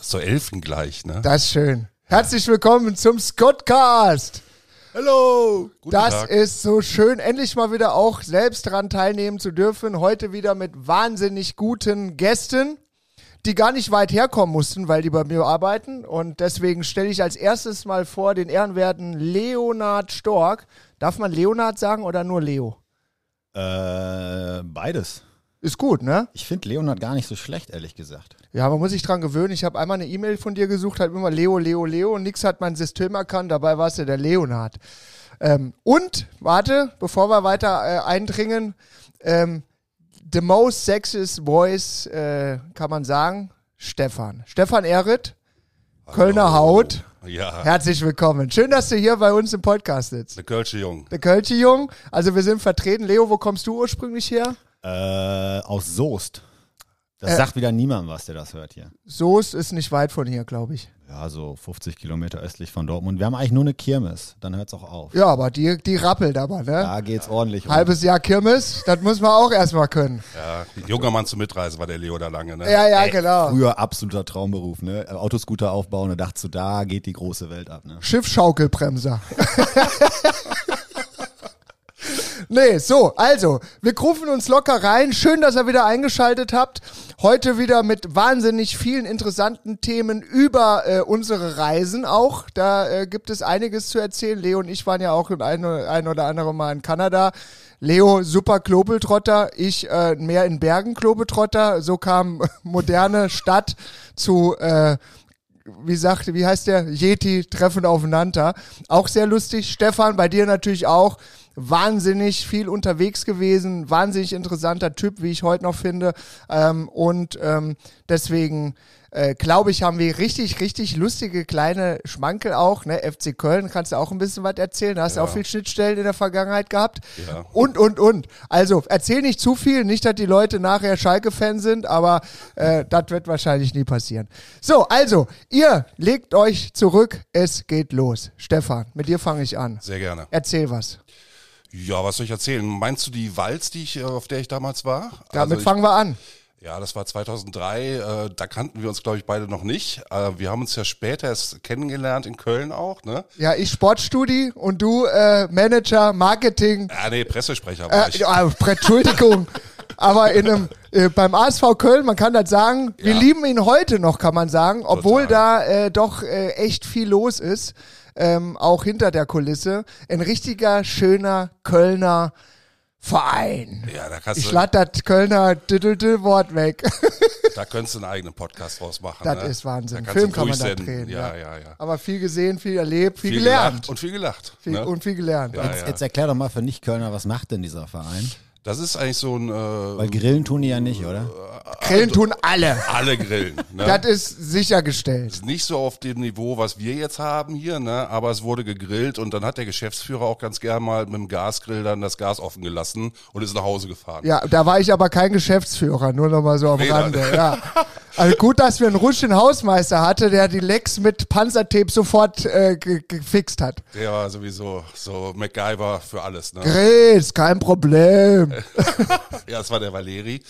So elfengleich, ne? Das ist schön. Herzlich willkommen zum Scottcast. Hallo! Guten Das Tag. ist so schön, endlich mal wieder auch selbst daran teilnehmen zu dürfen. Heute wieder mit wahnsinnig guten Gästen, die gar nicht weit herkommen mussten, weil die bei mir arbeiten. Und deswegen stelle ich als erstes mal vor den ehrenwerten Leonard Stork. Darf man Leonard sagen oder nur Leo? Äh, beides. Ist gut, ne? Ich finde Leonard gar nicht so schlecht, ehrlich gesagt. Ja, man muss sich dran gewöhnen. Ich habe einmal eine E-Mail von dir gesucht, halt immer Leo, Leo, Leo und nix hat mein System erkannt. Dabei war es ja der Leonard. Ähm, und, warte, bevor wir weiter äh, eindringen, ähm, the most sexiest voice, äh, kann man sagen, Stefan. Stefan Ehret, Kölner Haut. Ja, Herzlich willkommen. Schön, dass du hier bei uns im Podcast sitzt. der Kölsche Jung. Der Kölsche Jung, also wir sind vertreten. Leo, wo kommst du ursprünglich her? Äh, aus Soest. Das Äh. sagt wieder niemandem was, der das hört hier. Soest ist nicht weit von hier, glaube ich. Ja, so 50 Kilometer östlich von Dortmund. Wir haben eigentlich nur eine Kirmes. Dann hört's auch auf. Ja, aber die, die rappelt aber, ne? Da geht's ordentlich rum. Halbes Jahr Kirmes, das muss man auch erstmal können. Ja, junger Mann zum Mitreisen war der Leo da lange, ne? Ja, ja, genau. Früher absoluter Traumberuf, ne? Autoscooter aufbauen, da dachtest du, da geht die große Welt ab, ne? Schiffschaukelbremser. nee, so, also, wir rufen uns locker rein. Schön, dass ihr wieder eingeschaltet habt. Heute wieder mit wahnsinnig vielen interessanten Themen über äh, unsere Reisen auch. Da äh, gibt es einiges zu erzählen. Leo und ich waren ja auch ein, ein oder andere Mal in Kanada. Leo, super Klobeltrotter, ich äh, mehr in Bergen Klobeltrotter. So kam moderne Stadt zu äh, wie sagt, wie heißt der? Yeti treffen aufeinander. Auch sehr lustig. Stefan, bei dir natürlich auch wahnsinnig viel unterwegs gewesen, wahnsinnig interessanter Typ, wie ich heute noch finde. Ähm, und ähm, deswegen äh, glaube ich, haben wir richtig, richtig lustige kleine Schmankel auch. Ne? FC Köln, kannst du auch ein bisschen was erzählen. Da hast du Ja. auch viel Schnittstellen in der Vergangenheit gehabt. Ja. Und, und, und. Also, erzähl nicht zu viel, nicht, dass die Leute nachher Schalke-Fan sind, aber äh, das wird wahrscheinlich nie passieren. So, also, ihr legt euch zurück, es geht los. Stefan, mit dir fange ich an. Sehr gerne. Erzähl was. Ja, was soll ich erzählen? Meinst du die Walz, die ich, äh, auf der ich damals war? Damit Also fangen wir an. Ja, das war 2003. Äh, da kannten wir uns, glaube ich, beide noch nicht. Äh, wir haben uns ja später erst kennengelernt in Köln auch, ne? Ja, ich Sportstudi und du äh, Manager, Marketing. Ja, nee, Pressesprecher war Äh, ich. ja, Entschuldigung. Aber in einem, äh, beim ASV Köln, man kann das sagen, wir Ja. lieben ihn heute noch, kann man sagen, obwohl Total. da äh, doch äh, echt viel los ist, ähm, auch hinter der Kulisse. Ein richtiger, schöner Kölner Verein. Ja, da kannst Ich lade das Kölner Wort weg. da könntest du einen eigenen Podcast draus machen. Das ne? ist Wahnsinn. Da Film kann man da drehen, Ja, ja. ja, ja. Aber viel gesehen, viel erlebt, viel, Viel gelernt. und viel gelacht. viel, ne? Und viel gelernt. Ja, Jetzt, ja. jetzt erklär doch mal für Nicht-Kölner, was macht denn dieser Verein? Das ist eigentlich so ein... Äh, Weil Grillen tun die ja nicht, oder? Grillen tun alle. alle grillen. Ne? Das ist sichergestellt. ist nicht so auf dem Niveau, was wir jetzt haben hier, ne? aber es wurde gegrillt und dann hat der Geschäftsführer auch ganz gern mal mit dem Gasgrill dann das Gas offen gelassen und ist nach Hause gefahren. Ja, da war ich aber kein Geschäftsführer, nur noch mal so am Nee, Rande. Ja. Also gut, dass wir einen russischen Hausmeister hatte, der die Lecks mit Panzertape sofort äh, ge gefixt hat. Der war sowieso so MacGyver für alles. Ne? Grills, kein Problem. Ja, das war der Valeri.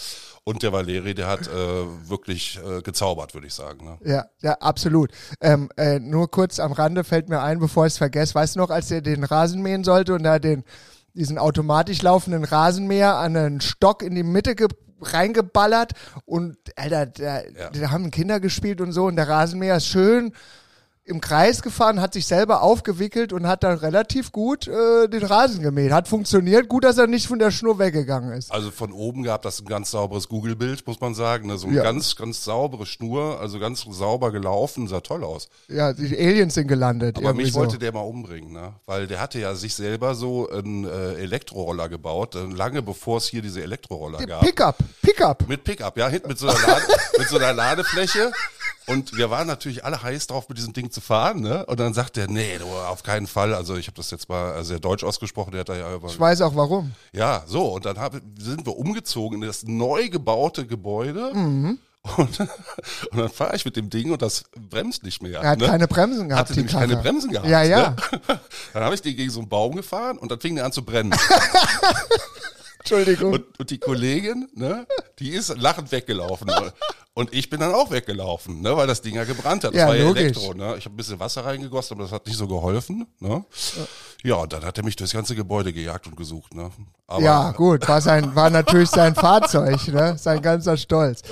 Und der Valeri, der hat äh, wirklich äh, gezaubert, würde ich sagen. Ne? Ja, ja, absolut. Ähm, äh, nur kurz am Rande fällt mir ein, bevor ich es vergesse. Weißt du noch, als er den Rasen mähen sollte und da den diesen automatisch laufenden Rasenmäher an einen Stock in die Mitte ge reingeballert und Alter, da, Ja. da haben Kinder gespielt und so und der Rasenmäher ist schön im Kreis gefahren, hat sich selber aufgewickelt und hat dann relativ gut äh, den Rasen gemäht. Hat funktioniert, gut, dass er nicht von der Schnur weggegangen ist. Also von oben gab das ein ganz sauberes Google-Bild, muss man sagen. Ne? So eine Ja. ganz, ganz saubere Schnur, also ganz sauber gelaufen, sah toll aus. Ja, die Aliens sind gelandet. Aber mich so. wollte der mal umbringen, ne? Weil der hatte ja sich selber so einen äh, Elektroroller gebaut, äh, lange bevor es hier diese Elektroroller Die gab. Pickup, Pickup. Mit Pickup, ja, hinten mit so einer, Lade, mit so einer Ladefläche. Und wir waren natürlich alle heiß drauf, mit diesem Ding zu fahren, ne? Und dann sagt er, nee, du, auf keinen Fall. Also ich habe das jetzt mal äh, sehr deutsch ausgesprochen, der hat da ja über, Ich weiß auch warum. ja, so, und dann hab, sind wir umgezogen in das neu gebaute Gebäude. Mhm. Und, und dann fahre ich mit dem Ding und das bremst nicht mehr. Er hat ne? keine Bremsen gehabt. Hatte die nämlich keine. Bremsen gehabt. Ja, ja. Ne? Dann habe ich den gegen so einen Baum gefahren und dann fing der an zu brennen. Entschuldigung. Und, und die Kollegin, ne, die ist lachend weggelaufen. Und ich bin dann auch weggelaufen, ne, weil das Ding ja gebrannt hat. Das Ja, war ja logisch. Elektro, ne? Ich habe ein bisschen Wasser reingegossen, aber das hat nicht so geholfen, ne? Ja, und dann hat er mich durchs ganze Gebäude gejagt und gesucht, ne? Aber, ja, gut, war sein, war natürlich sein Fahrzeug, ne? Sein ganzer Stolz.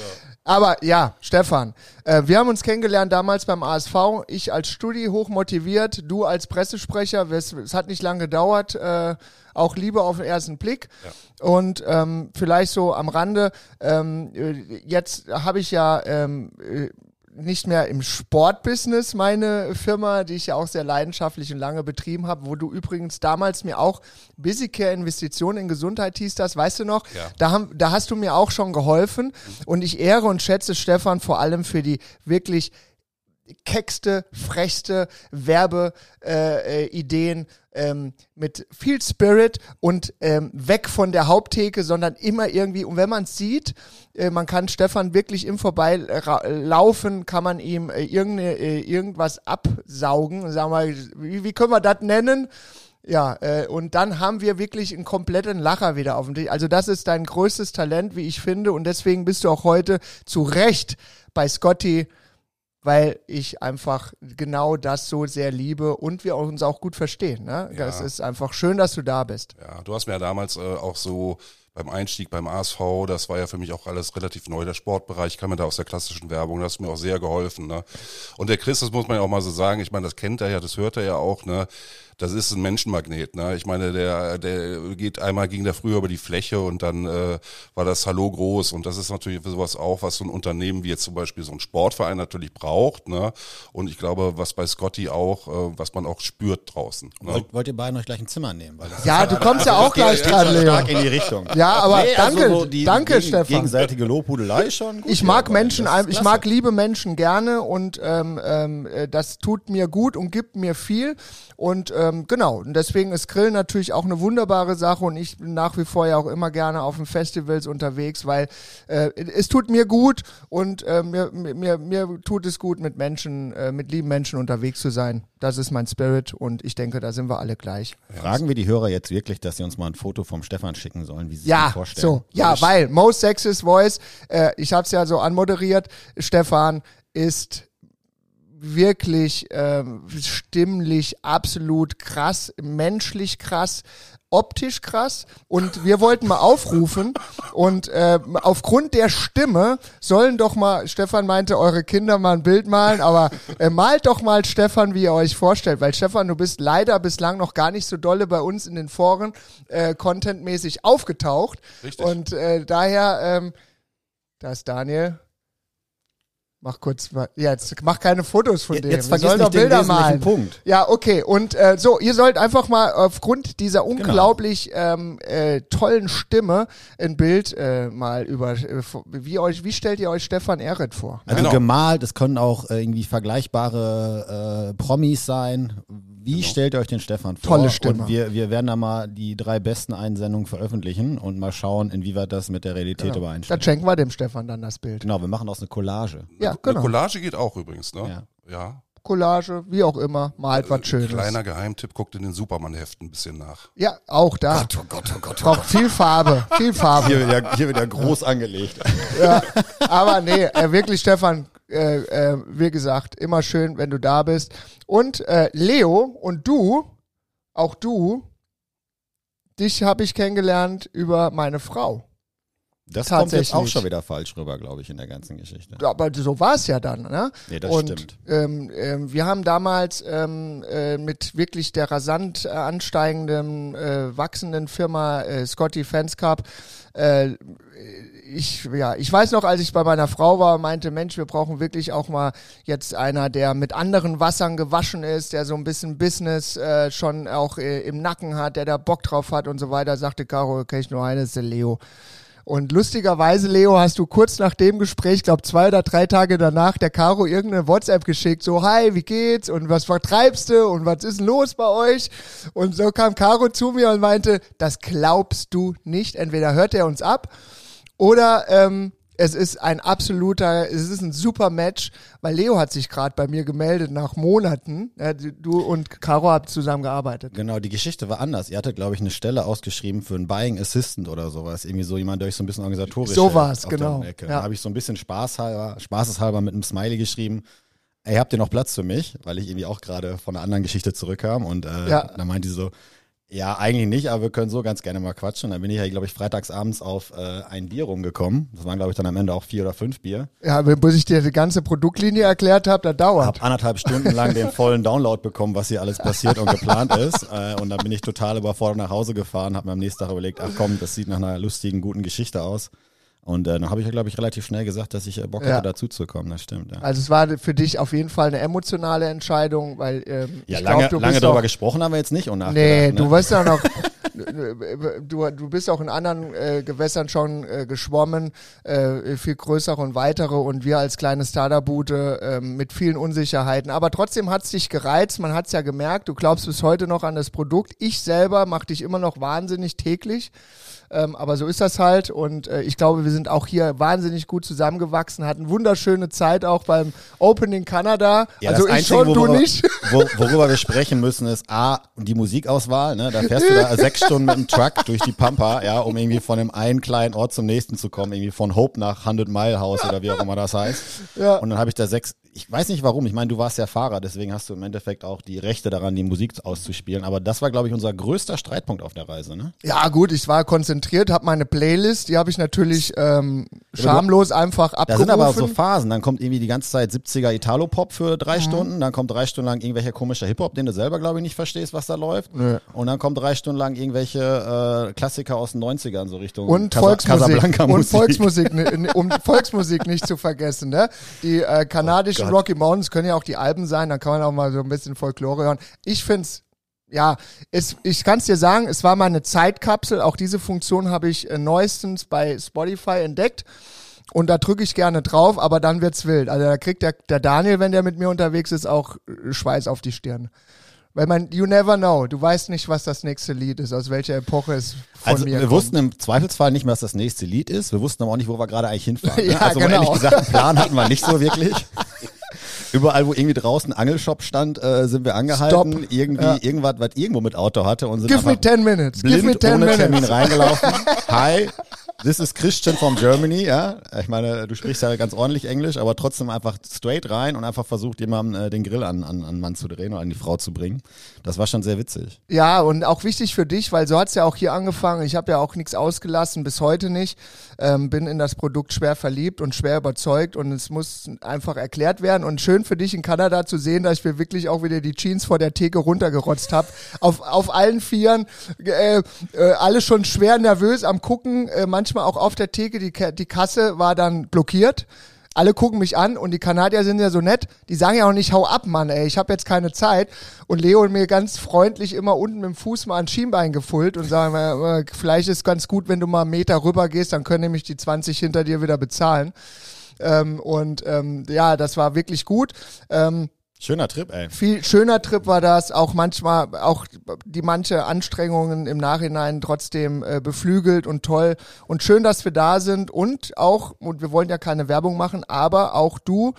Aber ja, Stefan, äh, wir haben uns kennengelernt damals beim ASV. Ich als Studi hoch motiviert, du als Pressesprecher. Es, es hat nicht lange gedauert. Äh, auch Liebe auf den ersten Blick. Und ähm, vielleicht so am Rande, ähm, äh, jetzt habe ich ja ähm, äh, nicht mehr im Sportbusiness meine Firma, die ich ja auch sehr leidenschaftlich und lange betrieben habe, wo du übrigens damals mir auch Busicare Investitionen in Gesundheit hieß das, weißt du noch? Ja. Da, haben, da hast du mir auch schon geholfen und ich ehre und schätze Stefan vor allem für die wirklich keckste, frechste Werbeideen äh, äh, ähm, mit viel Spirit und ähm, weg von der Haupttheke, sondern immer irgendwie, und wenn man es sieht, äh, man kann Stefan wirklich im Vorbeilaufen, kann man ihm äh, irgende, äh, irgendwas absaugen, sagen wir, wie, wie können wir das nennen? Ja, äh, und dann haben wir wirklich einen kompletten Lacher wieder auf dem Tisch. Also das ist dein größtes Talent, wie ich finde, und deswegen bist du auch heute zu Recht bei Scotty weil ich einfach genau das so sehr liebe und wir uns auch gut verstehen. Ne? Das Ja. ist einfach schön, dass du da bist. Ja, du hast mir ja damals äh, auch so beim Einstieg beim ASV, das war ja für mich auch alles relativ neu, der Sportbereich, ich kam ja da aus der klassischen Werbung, das hat mir auch sehr geholfen. Ne? Und der Chris, das muss man ja auch mal so sagen, ich meine, das kennt er ja, das hört er ja auch, ne? Das ist ein Menschenmagnet, ne? Ich meine, der, der geht einmal ging der früher über die Fläche und dann äh, war das Hallo groß und das ist natürlich sowas auch, was so ein Unternehmen wie jetzt zum Beispiel so ein Sportverein natürlich braucht, ne? Und ich glaube, was bei Scotty auch, äh, was man auch spürt draußen. Ne? Wollt, wollt ihr beiden euch gleich ein Zimmer nehmen? Ja, du kommst ja auch gleich dran, Leo. stark in die Richtung. Ja, aber danke, also so die danke, gegen, Stefan. Gegenseitige Lobhudelei schon. Gut Ich mag. Menschen, ich mag liebe Menschen gerne und ähm, ähm, äh, das tut mir gut und gibt mir viel. Und ähm, genau, und deswegen ist Grillen natürlich auch eine wunderbare Sache und ich bin nach wie vor ja auch immer gerne auf den Festivals unterwegs, weil äh, es tut mir gut und äh, mir, mir, mir tut es gut, mit Menschen, äh, mit lieben Menschen unterwegs zu sein. Das ist mein Spirit und ich denke, da sind wir alle gleich. Fragen wir die Hörer jetzt wirklich, dass sie uns mal ein Foto vom Stefan schicken sollen, wie sie sich Ja, das vorstellen. so, ja, Ich- weil Most Sexist Voice, äh, ich habe es ja so anmoderiert, Stefan ist wirklich ähm, stimmlich absolut krass, menschlich krass, optisch krass und wir wollten mal aufrufen und äh, aufgrund der Stimme sollen doch mal, Stefan meinte, eure Kinder mal ein Bild malen, aber äh, malt doch mal Stefan, wie ihr euch vorstellt, weil Stefan, du bist leider bislang noch gar nicht so dolle bei uns in den Foren äh, contentmäßig aufgetaucht Richtig. und äh, daher, ähm, da ist Daniel. Mach kurz, ja, jetzt mach keine Fotos von Jetzt dem. vergiss sollen nicht doch den Bilder wesentlichen malen. Punkt. Ja, okay. Und äh, so, ihr sollt einfach mal aufgrund dieser Genau. unglaublich ähm, äh, tollen Stimme ein Bild äh, mal über äh, wie euch, wie stellt ihr euch Stefan Ehret vor? Also Genau. gemalt, es können auch äh, irgendwie vergleichbare äh, Promis sein. Wie stellt ihr euch den Stefan vor? Tolle Stimme. Und wir, wir werden da mal die drei besten Einsendungen veröffentlichen und mal schauen, inwieweit das mit der Realität Dann übereinstimmt. schenken wir dem Stefan dann das Bild. Genau, wir machen daraus eine Collage. Ja, Eine genau. Collage geht auch übrigens, ne? Ja. Ja. Collage, wie auch immer, malt was Schönes. Kleiner Geheimtipp, guckt in den Superman-Heften ein bisschen nach. Ja, auch da. oh Gott, oh Gott, Braucht viel Farbe, viel Farbe. Hier hier wieder groß angelegt. Ja, aber nee, äh, wirklich, Stefan, äh, äh, wie gesagt, immer schön, wenn du da bist. Und äh, Leo und du, auch du, dich habe ich kennengelernt über meine Frau. Das kommt jetzt auch schon wieder falsch rüber, glaube ich, in der ganzen Geschichte. Aber so war es ja dann, ne? Nee, das und stimmt. Ähm, ähm, wir haben damals ähm, äh, mit wirklich der rasant äh, ansteigenden, äh, wachsenden Firma äh, Scotty Fans Cup äh, ich, ja, ich weiß noch, als ich bei meiner Frau war, meinte, Mensch, wir brauchen wirklich auch mal jetzt einer, der mit anderen Wassern gewaschen ist, der so ein bisschen Business äh, schon auch äh, im Nacken hat, der da Bock drauf hat und so weiter, sagte Caro, kenn ich nur eine, ist der Leo. Und lustigerweise, Leo, hast du kurz nach dem Gespräch, glaube zwei oder drei Tage danach, der Caro irgendeine WhatsApp geschickt, so, hi, wie geht's und was vertreibst du und was ist denn los bei euch? Und so kam Caro zu mir und meinte, das glaubst du nicht. Entweder hört er uns ab oder ähm, es ist ein absoluter, es ist ein super Match, weil Leo hat sich gerade bei mir gemeldet nach Monaten. Du und Caro habt zusammen gearbeitet. Genau, die Geschichte war anders. Ihr hattet, glaube ich, eine Stelle ausgeschrieben für einen Buying Assistant oder sowas. Irgendwie so jemand, der euch so ein bisschen organisatorisch So war's, genau. Ja. Da habe ich so ein bisschen spaßhalber, spaßeshalber mit einem Smiley geschrieben. Ey, habt ihr noch Platz für mich? Weil ich irgendwie auch gerade von einer anderen Geschichte zurückkam und äh, Ja. dann meinte sie so, ja, eigentlich nicht, aber wir können so ganz gerne mal quatschen. Dann bin ich ja, glaube ich, freitagsabends auf äh, ein Bier rumgekommen. Das waren, glaube ich, dann am Ende auch vier oder fünf Bier. Ja, bis ich dir die ganze Produktlinie erklärt habe, da dauert. Hab anderthalb Stunden lang den vollen Download bekommen, was hier alles passiert und geplant ist. Äh, und dann bin ich total überfordert nach Hause gefahren, habe mir am nächsten Tag überlegt, ach komm, das sieht nach einer lustigen, guten Geschichte aus. Und äh, dann habe ich ja, glaube ich, relativ schnell gesagt, dass ich äh, Bock Ja. hatte, dazu zu kommen. Das stimmt, ja. Also es war für dich auf jeden Fall eine emotionale Entscheidung, weil ähm, Ja, ich lange, glaub, du lange bist darüber gesprochen haben wir jetzt nicht und. Nee, ne? du wirst ja noch, du, du bist auch in anderen äh, Gewässern schon äh, geschwommen, äh, viel größere und weitere und wir als kleine Starterbude äh, mit vielen Unsicherheiten. Aber trotzdem hat's dich gereizt, man hat's ja gemerkt, du glaubst bis heute noch an das Produkt. Ich selber mach dich immer noch wahnsinnig täglich. Ähm, aber so ist das halt und äh, ich glaube, wir sind auch hier wahnsinnig gut zusammengewachsen, hatten wunderschöne Zeit auch beim Opening Kanada. Ja, also ich schon, du worüber, nicht. Wo, worüber wir sprechen müssen, ist A, die Musikauswahl. Ne? Da fährst du da sechs Stunden mit dem Truck durch die Pampa, ja, um irgendwie von einem einen kleinen Ort zum nächsten zu kommen, irgendwie von Hope nach 100 Mile House oder wie auch immer das heißt. Ja. Und dann habe ich da sechs, ich weiß nicht warum, ich meine, du warst ja Fahrer, deswegen hast du im Endeffekt auch die Rechte daran, die Musik auszuspielen. Aber das war, glaube ich, unser größter Streitpunkt auf der Reise. Ne? Ja, gut, ich war konzentriert, habe meine Playlist, die habe ich natürlich ähm, schamlos einfach Da abgerufen. sind aber so Phasen. Dann kommt irgendwie die ganze Zeit 70er Italo-Pop für Mhm. drei Stunden. Dann kommt drei Stunden lang irgendwelcher komischer Hip-Hop, den du selber, glaube ich, nicht verstehst, was da läuft. Nö. Und dann kommt drei Stunden lang irgendwelche äh, Klassiker aus den 90ern, so Richtung und Casa- Volksmusik Casablanca und Musik. Volksmusik, um Volksmusik nicht zu vergessen, ne? Die äh, kanadischen Oh Gott. Rocky Mountains können ja auch die Alben sein, da kann man auch mal so ein bisschen Folklore hören. Ich find's ja, es, ich kann es dir sagen, es war mal eine Zeitkapsel. Auch diese Funktion habe ich äh, neuestens bei Spotify entdeckt. Und da drücke ich gerne drauf, aber dann wird's wild. Also da kriegt der, der Daniel, wenn der mit mir unterwegs ist, auch äh, Schweiß auf die Stirn. Weil man, you never know. Du weißt nicht, was das nächste Lied ist, aus welcher Epoche es von Also mir wir kommt. wussten im Zweifelsfall nicht mehr, was das nächste Lied ist. Wir wussten aber auch nicht, wo wir gerade eigentlich hinfahren. ne? Ja, also genau. ehrlich gesagt, einen Plan hatten wir nicht so wirklich. Überall, wo irgendwie draußen Angelshop stand, äh, sind wir angehalten. Stop. Irgendwie, Ja. irgendwas, was irgendwo mit Auto hatte und sind Give me 10 minutes. blind Give me 10 ohne minutes. Termin reingelaufen. Hi, this is Christian from Germany, ja. Ich meine, du sprichst ja ganz ordentlich Englisch, aber trotzdem einfach straight rein und einfach versucht, jemandem äh, den Grill an, an, an Mann zu drehen oder an die Frau zu bringen. Das war schon sehr witzig. Ja, und auch wichtig für dich, weil so hat's ja auch hier angefangen. Ich habe ja auch nichts ausgelassen, bis heute nicht. Ähm, bin in das Produkt schwer verliebt und schwer überzeugt und es muss einfach erklärt werden. Und schön für dich in Kanada zu sehen, dass ich mir wirklich auch wieder die Jeans vor der Theke runtergerotzt habe. Auf, auf allen Vieren, äh, äh, alle schon schwer nervös am Gucken, äh, manchmal auch auf der Theke. Die, die Kasse war dann blockiert. Alle gucken mich an und die Kanadier sind ja so nett, die sagen ja auch nicht, hau ab, Mann, ey, ich habe jetzt keine Zeit. Und Leo mir ganz freundlich immer unten mit dem Fuß mal ans Schienbein gefullt und sagen, äh, vielleicht ist ganz gut, wenn du mal einen Meter rüber gehst, dann können nämlich die 20 hinter dir wieder bezahlen. Ähm, und ähm, ja, das war wirklich gut. Ähm, Schöner Trip, ey. viel schöner Trip war das, auch manchmal, auch die manche Anstrengungen im Nachhinein trotzdem äh, beflügelt und toll. Und schön, dass wir da sind. Und auch, und wir wollen ja keine Werbung machen, aber auch du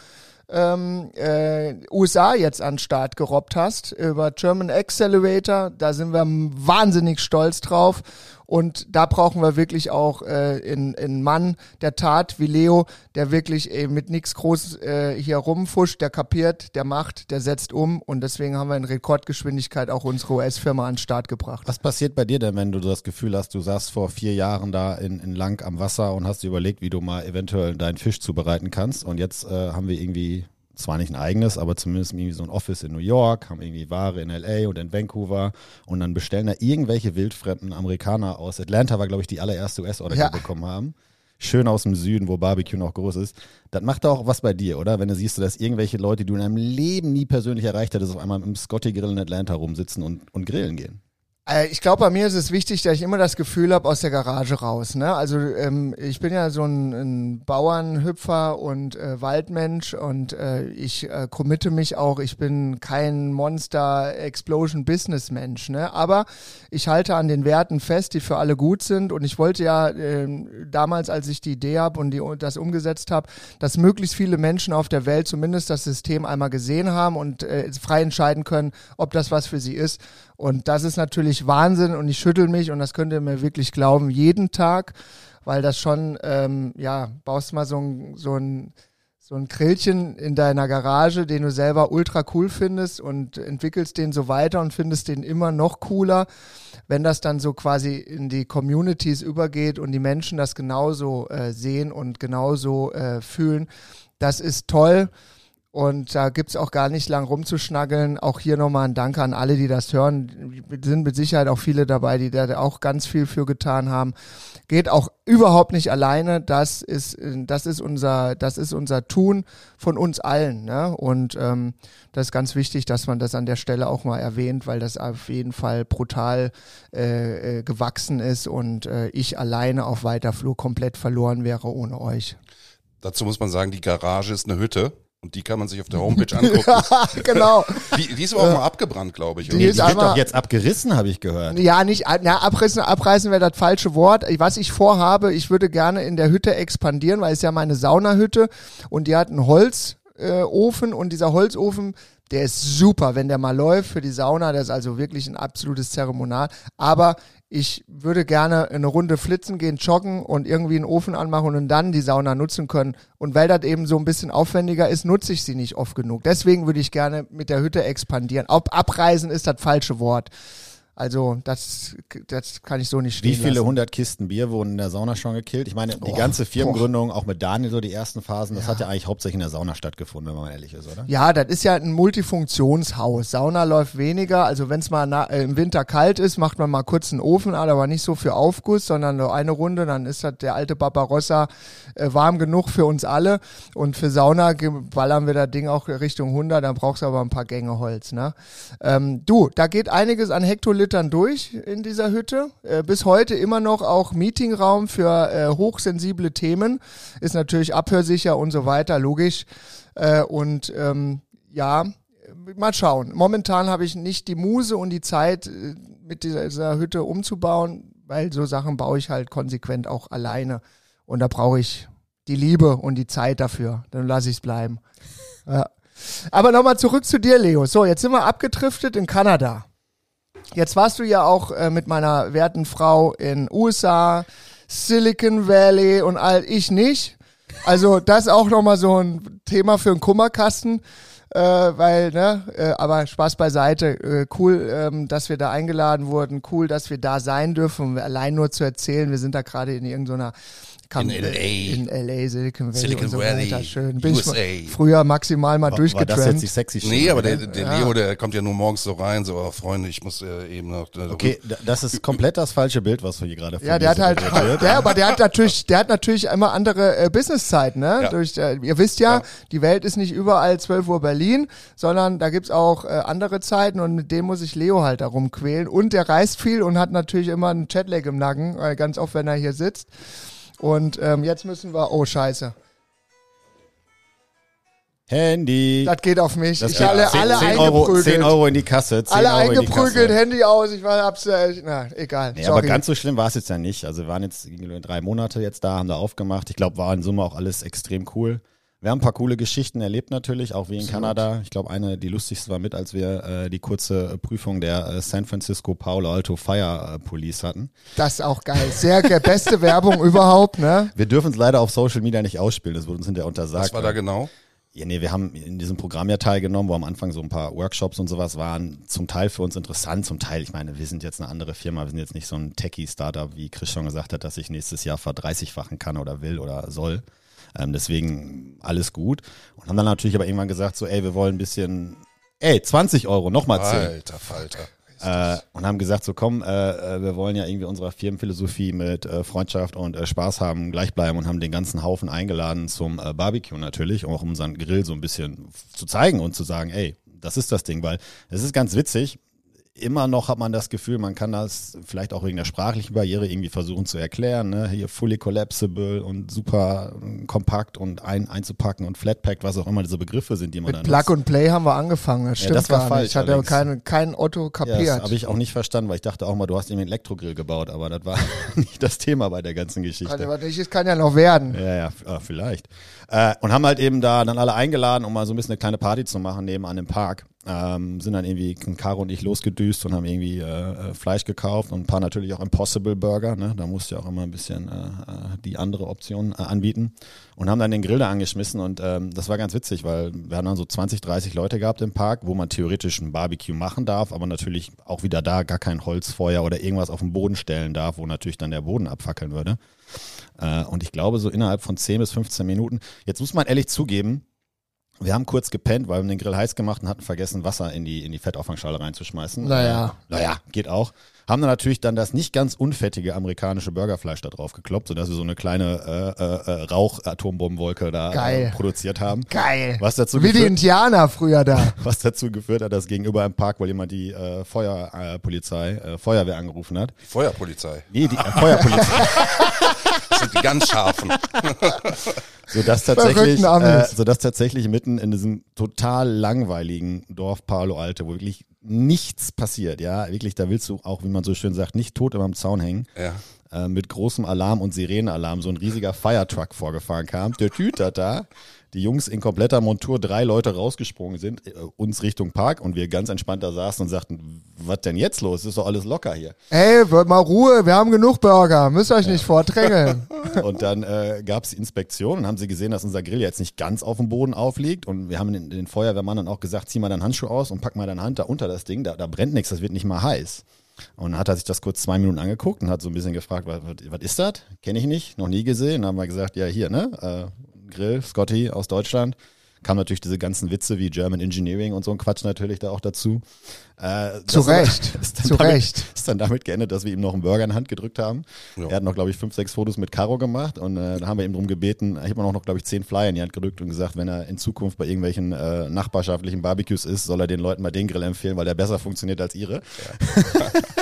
ähm, äh, USA jetzt an Start gerobbt hast über German Accelerator, da sind wir wahnsinnig stolz drauf und da brauchen wir wirklich auch äh, in, in Mann der Tat wie Leo, der wirklich äh, mit nichts groß äh, hier rumfuscht, der kapiert, der macht, der setzt um und deswegen haben wir in Rekordgeschwindigkeit auch unsere US-Firma an den Start gebracht. Was passiert bei dir denn, wenn du das Gefühl hast, du saßt vor vier Jahren da in, in Lang am Wasser und hast dir überlegt, wie du mal eventuell deinen Fisch zubereiten kannst und jetzt äh, haben wir irgendwie zwar nicht ein eigenes, aber zumindest irgendwie so ein Office in New York, haben irgendwie Ware in LA und in Vancouver und dann bestellen da irgendwelche wildfremden Amerikaner aus Atlanta war, glaube ich, die allererste US-Order, die Ja. wir bekommen haben. Schön aus dem Süden, wo Barbecue noch groß ist. Das macht doch auch was bei dir, oder? Wenn du siehst, dass irgendwelche Leute, die du in deinem Leben nie persönlich erreicht hättest, auf einmal im Scotty Grill in Atlanta rumsitzen und, und grillen gehen. Äh, Ich glaube, bei mir ist es wichtig, dass ich immer das Gefühl habe, aus der Garage raus. Ne? Also ähm, ich bin ja so ein, ein Bauernhüpfer und äh, Waldmensch und äh, ich äh, committe mich auch. Ich bin kein Monster-Explosion-Business-Mensch. Ne? Aber ich halte an den Werten fest, die für alle gut sind. Und ich wollte ja ähm, damals, als ich die Idee habe und die, das umgesetzt habe, dass möglichst viele Menschen auf der Welt zumindest das System einmal gesehen haben und äh, frei entscheiden können, ob das was für sie ist. Und das ist natürlich Wahnsinn und ich schüttel mich und das könnt ihr mir wirklich glauben, jeden Tag, weil das schon, ähm, ja, baust mal so ein, so ein, so ein Grillchen in deiner Garage, den du selber ultra cool findest und entwickelst den so weiter und findest den immer noch cooler. Wenn das dann so quasi in die Communities übergeht und die Menschen das genauso äh, sehen und genauso äh, fühlen, das ist toll. Und da gibt's auch gar nicht lang rumzuschnaggeln. Auch hier nochmal ein Danke an alle, die das hören. Sind mit Sicherheit auch viele dabei, die da auch ganz viel für getan haben. Geht auch überhaupt nicht alleine. Das ist, das ist unser, das ist unser Tun von uns allen. Ne? Und ähm, das ist ganz wichtig, dass man das an der Stelle auch mal erwähnt, weil das auf jeden Fall brutal äh, äh, gewachsen ist und äh, ich alleine auf weiter Flur komplett verloren wäre ohne euch. Dazu muss man sagen, die Garage ist eine Hütte und die kann man sich auf der Homepage angucken. genau. Die, die ist aber auch mal abgebrannt, glaube ich. Die ist Die wird doch jetzt abgerissen, habe ich gehört. Ja, nicht, na, abreißen, abreißen wäre das falsche Wort. Was ich vorhabe, ich würde gerne in der Hütte expandieren, weil es ja meine Saunahütte und die hat einen Holzofen äh, und dieser Holzofen, der ist super, wenn der mal läuft für die Sauna, der ist also wirklich ein absolutes Zeremonial. Aber ich würde gerne eine Runde flitzen gehen, joggen und irgendwie einen Ofen anmachen und dann die Sauna nutzen können. Und weil das eben so ein bisschen aufwendiger ist, nutze ich sie nicht oft genug. Deswegen würde ich gerne mit der Hütte expandieren. Ob abreisen ist das falsche Wort. Also das, das kann ich so nicht stehen Wie viele hundert Kisten Bier wurden in der Sauna schon gekillt? Ich meine, die ganze Firmengründung, auch mit Daniel so die ersten Phasen, das hat ja eigentlich hauptsächlich in der Sauna stattgefunden, wenn man ehrlich ist, oder? Ja, das ist ja ein Multifunktionshaus. Sauna läuft weniger. Also wenn es mal na, äh, im Winter kalt ist, macht man mal kurz einen Ofen an, aber nicht so für Aufguss, sondern nur eine Runde. Dann ist das der alte Barbarossa äh, warm genug für uns alle. Und für Sauna ballern wir das Ding auch Richtung 100. Dann brauchst du aber ein paar Gänge Holz. Ne? Ähm, du, da geht einiges an Hektolitern durch in dieser Hütte. Äh, bis heute immer noch auch Meetingraum für äh, hochsensible Themen. Ist natürlich abhörsicher und so weiter, logisch. Äh, und ähm, ja, mal schauen. Momentan habe ich nicht die Muse und die Zeit, äh, mit dieser, dieser Hütte umzubauen, weil so Sachen baue ich halt konsequent auch alleine. Und da brauche ich die Liebe und die Zeit dafür. Dann lasse ich es bleiben. Ja. Aber nochmal zurück zu dir, Leo. So, jetzt sind wir abgedriftet in Kanada. Jetzt warst du ja auch äh, mit meiner werten Frau in USA, Silicon Valley und all ich nicht. Also das ist auch nochmal so ein Thema für einen Kummerkasten. Äh, weil, ne, äh, aber Spaß beiseite. Äh, cool, ähm, dass wir da eingeladen wurden. Cool, dass wir da sein dürfen. Allein nur zu erzählen, wir sind da gerade in irgendeiner Kam- In LA. In LA, Silicon Valley. Silicon und so Valley, weiter. Schön. Bin USA. früher maximal mal War, war das jetzt durchgetrennt. die sexy Stimme, Nee, aber der, der Ja. Leo, der kommt ja nur morgens so rein, so, oh, Freunde, ich muss äh, eben noch. Äh, Okay, das ist komplett das falsche Bild, was wir hier gerade Ja, der hat halt, wird. der, aber der hat natürlich, der hat natürlich immer andere äh, Businesszeiten, ne? Ja. Durch, äh, ihr wisst ja, Ja. die Welt ist nicht überall 12 Uhr Berlin, sondern da gibt's auch äh, andere Zeiten und mit dem muss ich Leo halt darum quälen. Und der reist viel und hat natürlich immer einen Chatlag im Nacken, äh, ganz oft, wenn er hier sitzt. Und ähm, jetzt müssen wir, oh scheiße, Handy. das geht auf mich. Das ich alle, 10, alle 10 Euro, eingeprügelt. 10 Euro in die Kasse. 10 alle Euro eingeprügelt. Handy aus, ich war hab's, äh, na, egal. Nee, aber ganz so schlimm war es jetzt ja nicht. Also wir waren jetzt drei Monate jetzt da, haben da aufgemacht. Ich glaube, war in Summe auch alles extrem cool. Wir haben ein paar coole Geschichten erlebt natürlich, auch wie in Kanada. Ich glaube, eine, die lustigste war mit, als wir äh, die kurze Prüfung der äh, San Francisco Palo Alto Fire äh, Police hatten. das ist auch geil. Sehr ge- beste Werbung überhaupt, ne? Wir dürfen es leider auf Social Media nicht ausspielen, das wurde uns hinterher untersagt. Was war da genau? Ja, nee, wir haben in diesem Programm ja teilgenommen, wo am Anfang so ein paar Workshops und sowas waren. Zum Teil für uns interessant, zum Teil, ich meine, wir sind jetzt eine andere Firma, wir sind jetzt nicht so ein Techie-Startup, wie Chris schon gesagt hat, dass ich nächstes Jahr verdreißigfachen kann oder will oder soll. Ähm, deswegen alles gut. Und haben dann natürlich aber irgendwann gesagt, so, ey, wir wollen ein bisschen, ey, 20 Euro, nochmal 10. Alter Falter. Äh, und haben gesagt, so komm, äh, äh, wir wollen ja irgendwie unserer Firmenphilosophie mit äh, Freundschaft und äh, Spaß haben gleich bleiben und haben den ganzen Haufen eingeladen zum äh, Barbecue natürlich, auch um unseren Grill so ein bisschen zu zeigen und zu sagen, ey, das ist das Ding, weil es ist ganz witzig. Immer noch hat man das Gefühl, man kann das vielleicht auch wegen der sprachlichen Barriere irgendwie versuchen zu erklären. Ne? Hier fully collapsible und super kompakt und ein, einzupacken und flatpacked, was auch immer diese Begriffe sind, die man Mit dann Plug and Play haben wir angefangen. Das Ja, stimmt das war gar falsch nicht. Ich hatte allerdings. kein, kein Otto Ja, kapiert. das habe ich auch nicht verstanden, weil ich dachte auch mal, du hast irgendwie einen Elektrogrill gebaut, aber das war nicht das Thema bei der ganzen Geschichte. nicht, es kann ja noch werden. Ja, ja, ah, vielleicht. Äh, und haben halt eben da dann alle eingeladen, um mal so ein bisschen eine kleine Party zu machen nebenan im Park. Ähm, sind dann irgendwie Caro und ich losgedüst und haben irgendwie äh, äh, Fleisch gekauft und ein paar natürlich auch Impossible Burger. Ne? Da musst du ja auch immer ein bisschen äh, äh, die andere Option äh, anbieten. Und haben dann den Grill da angeschmissen und ähm, das war ganz witzig, weil wir haben dann so 20, 30 Leute gehabt im Park, wo man theoretisch ein Barbecue machen darf, aber natürlich auch wieder da gar kein Holzfeuer oder irgendwas auf den Boden stellen darf, wo natürlich dann der Boden abfackeln würde. Äh, und ich glaube, so innerhalb von 10 bis 15 Minuten. Jetzt muss man ehrlich zugeben, wir haben kurz gepennt, weil wir haben den Grill heiß gemacht und hatten vergessen, Wasser in die, in die Fettauffangschale reinzuschmeißen. Naja. Äh, naja, geht auch. Haben dann natürlich dann das nicht ganz unfettige amerikanische Burgerfleisch da drauf gekloppt, sodass wir so eine kleine äh, äh, äh, Rauch-Atombombenwolke da Geil. äh, produziert haben. Geil. Was dazu, Wie die Indianer früher da. was dazu geführt hat, dass gegenüber im Park wohl jemand die äh, Feuerpolizei, äh, äh, Feuerwehr angerufen hat. Die Feuerpolizei. Nee, die äh, Feuerpolizei. Das sind die ganz scharfen. sodass tatsächlich, äh, sodass tatsächlich mitten in diesem total langweiligen Dorf Palo Alto, wo wirklich nichts passiert, ja, wirklich, da willst du auch, wie man so schön sagt, nicht tot über dem Zaun hängen, Ja. äh, mit großem Alarm und Sirenenalarm. So ein riesiger Firetruck vorgefahren kam, der tütert da, die Jungs in kompletter Montur, drei Leute rausgesprungen sind, äh, uns Richtung Park und wir ganz entspannt da saßen und sagten, was denn jetzt los? Ist doch alles locker hier. Ey, wird mal Ruhe, wir haben genug Burger. Müsst euch nicht vordrängeln. Und dann äh, gab es die Inspektion und haben sie gesehen, dass unser Grill jetzt nicht ganz auf dem Boden aufliegt. Und wir haben den, den Feuerwehrmann dann auch gesagt, zieh mal deinen Handschuh aus und pack mal deine Hand da unter das Ding, da, da brennt nichts, das wird nicht mal heiß. Und dann hat er sich das kurz zwei Minuten angeguckt und hat so ein bisschen gefragt, was, was, was ist das? Kenne ich nicht, noch nie gesehen. Dann haben wir gesagt, ja hier, ne? Grill, Scotty aus Deutschland. Kam natürlich diese ganzen Witze wie German Engineering und so ein Quatsch natürlich da auch dazu. Äh, Zu Recht. Ist dann Zu damit, Recht. Ist dann damit geendet, dass wir ihm noch einen Burger in die Hand gedrückt haben. Ja. Er hat noch, glaube ich, fünf, sechs Fotos mit Caro gemacht und äh, da haben wir ihm drum gebeten. Ich habe auch noch, glaube ich, zehn Flyer in die Hand gedrückt und gesagt, wenn er in Zukunft bei irgendwelchen äh, nachbarschaftlichen Barbecues ist, soll er den Leuten mal den Grill empfehlen, weil der besser funktioniert als ihre.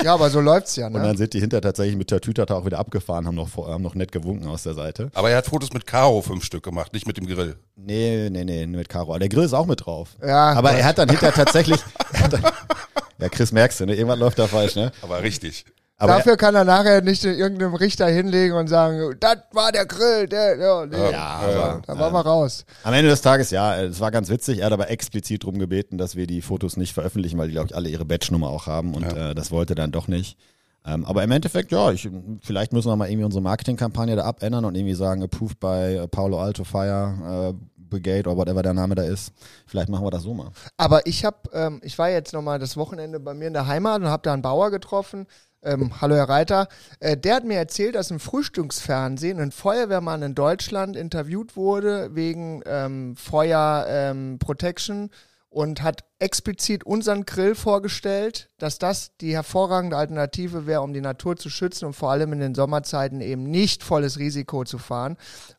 Ja, aber so läuft's ja, Und ne? dann sind die hinter tatsächlich mit der Tütata auch wieder abgefahren, haben noch, haben noch nett gewunken aus der Seite. Aber er hat Fotos mit Caro fünf Stück gemacht, nicht mit dem Grill. Nee, nee, nee, mit Caro. Aber der Grill ist auch mit drauf. Ja, Aber er hat dann hinter tatsächlich. er dann, ja, Chris, merkst du, ne? Irgendwann läuft da falsch, ne? Aber richtig. Aber Dafür kann er nachher nicht in irgendeinem Richter hinlegen und sagen, das war der Grill, der, ja, nee. Ja, aber, da waren wir raus. Am Ende des Tages, ja, es war ganz witzig. Er hat aber explizit darum gebeten, dass wir die Fotos nicht veröffentlichen, weil die, glaube ich, alle ihre Batch-Nummer auch haben und äh, das wollte er dann doch nicht. Ähm, aber im Endeffekt, ja, ich, vielleicht müssen wir mal irgendwie unsere Marketingkampagne da abändern und irgendwie sagen, approved by Paulo Alto Fire äh, Brigade oder whatever der Name da ist. Vielleicht machen wir das so mal. Aber ich habe, ähm, ich war jetzt nochmal das Wochenende bei mir in der Heimat und habe da einen Bauer getroffen. Ähm, hallo Herr Reiter. Äh, der hat mir erzählt, dass im Frühstücksfernsehen ein Feuerwehrmann in Deutschland interviewt wurde wegen ähm, Feuer ähm, Protection und hat explizit unseren Grill vorgestellt, dass das die hervorragende Alternative wäre, um die Natur zu schützen und vor allem in den Sommerzeiten eben nicht volles Risiko zu fahren.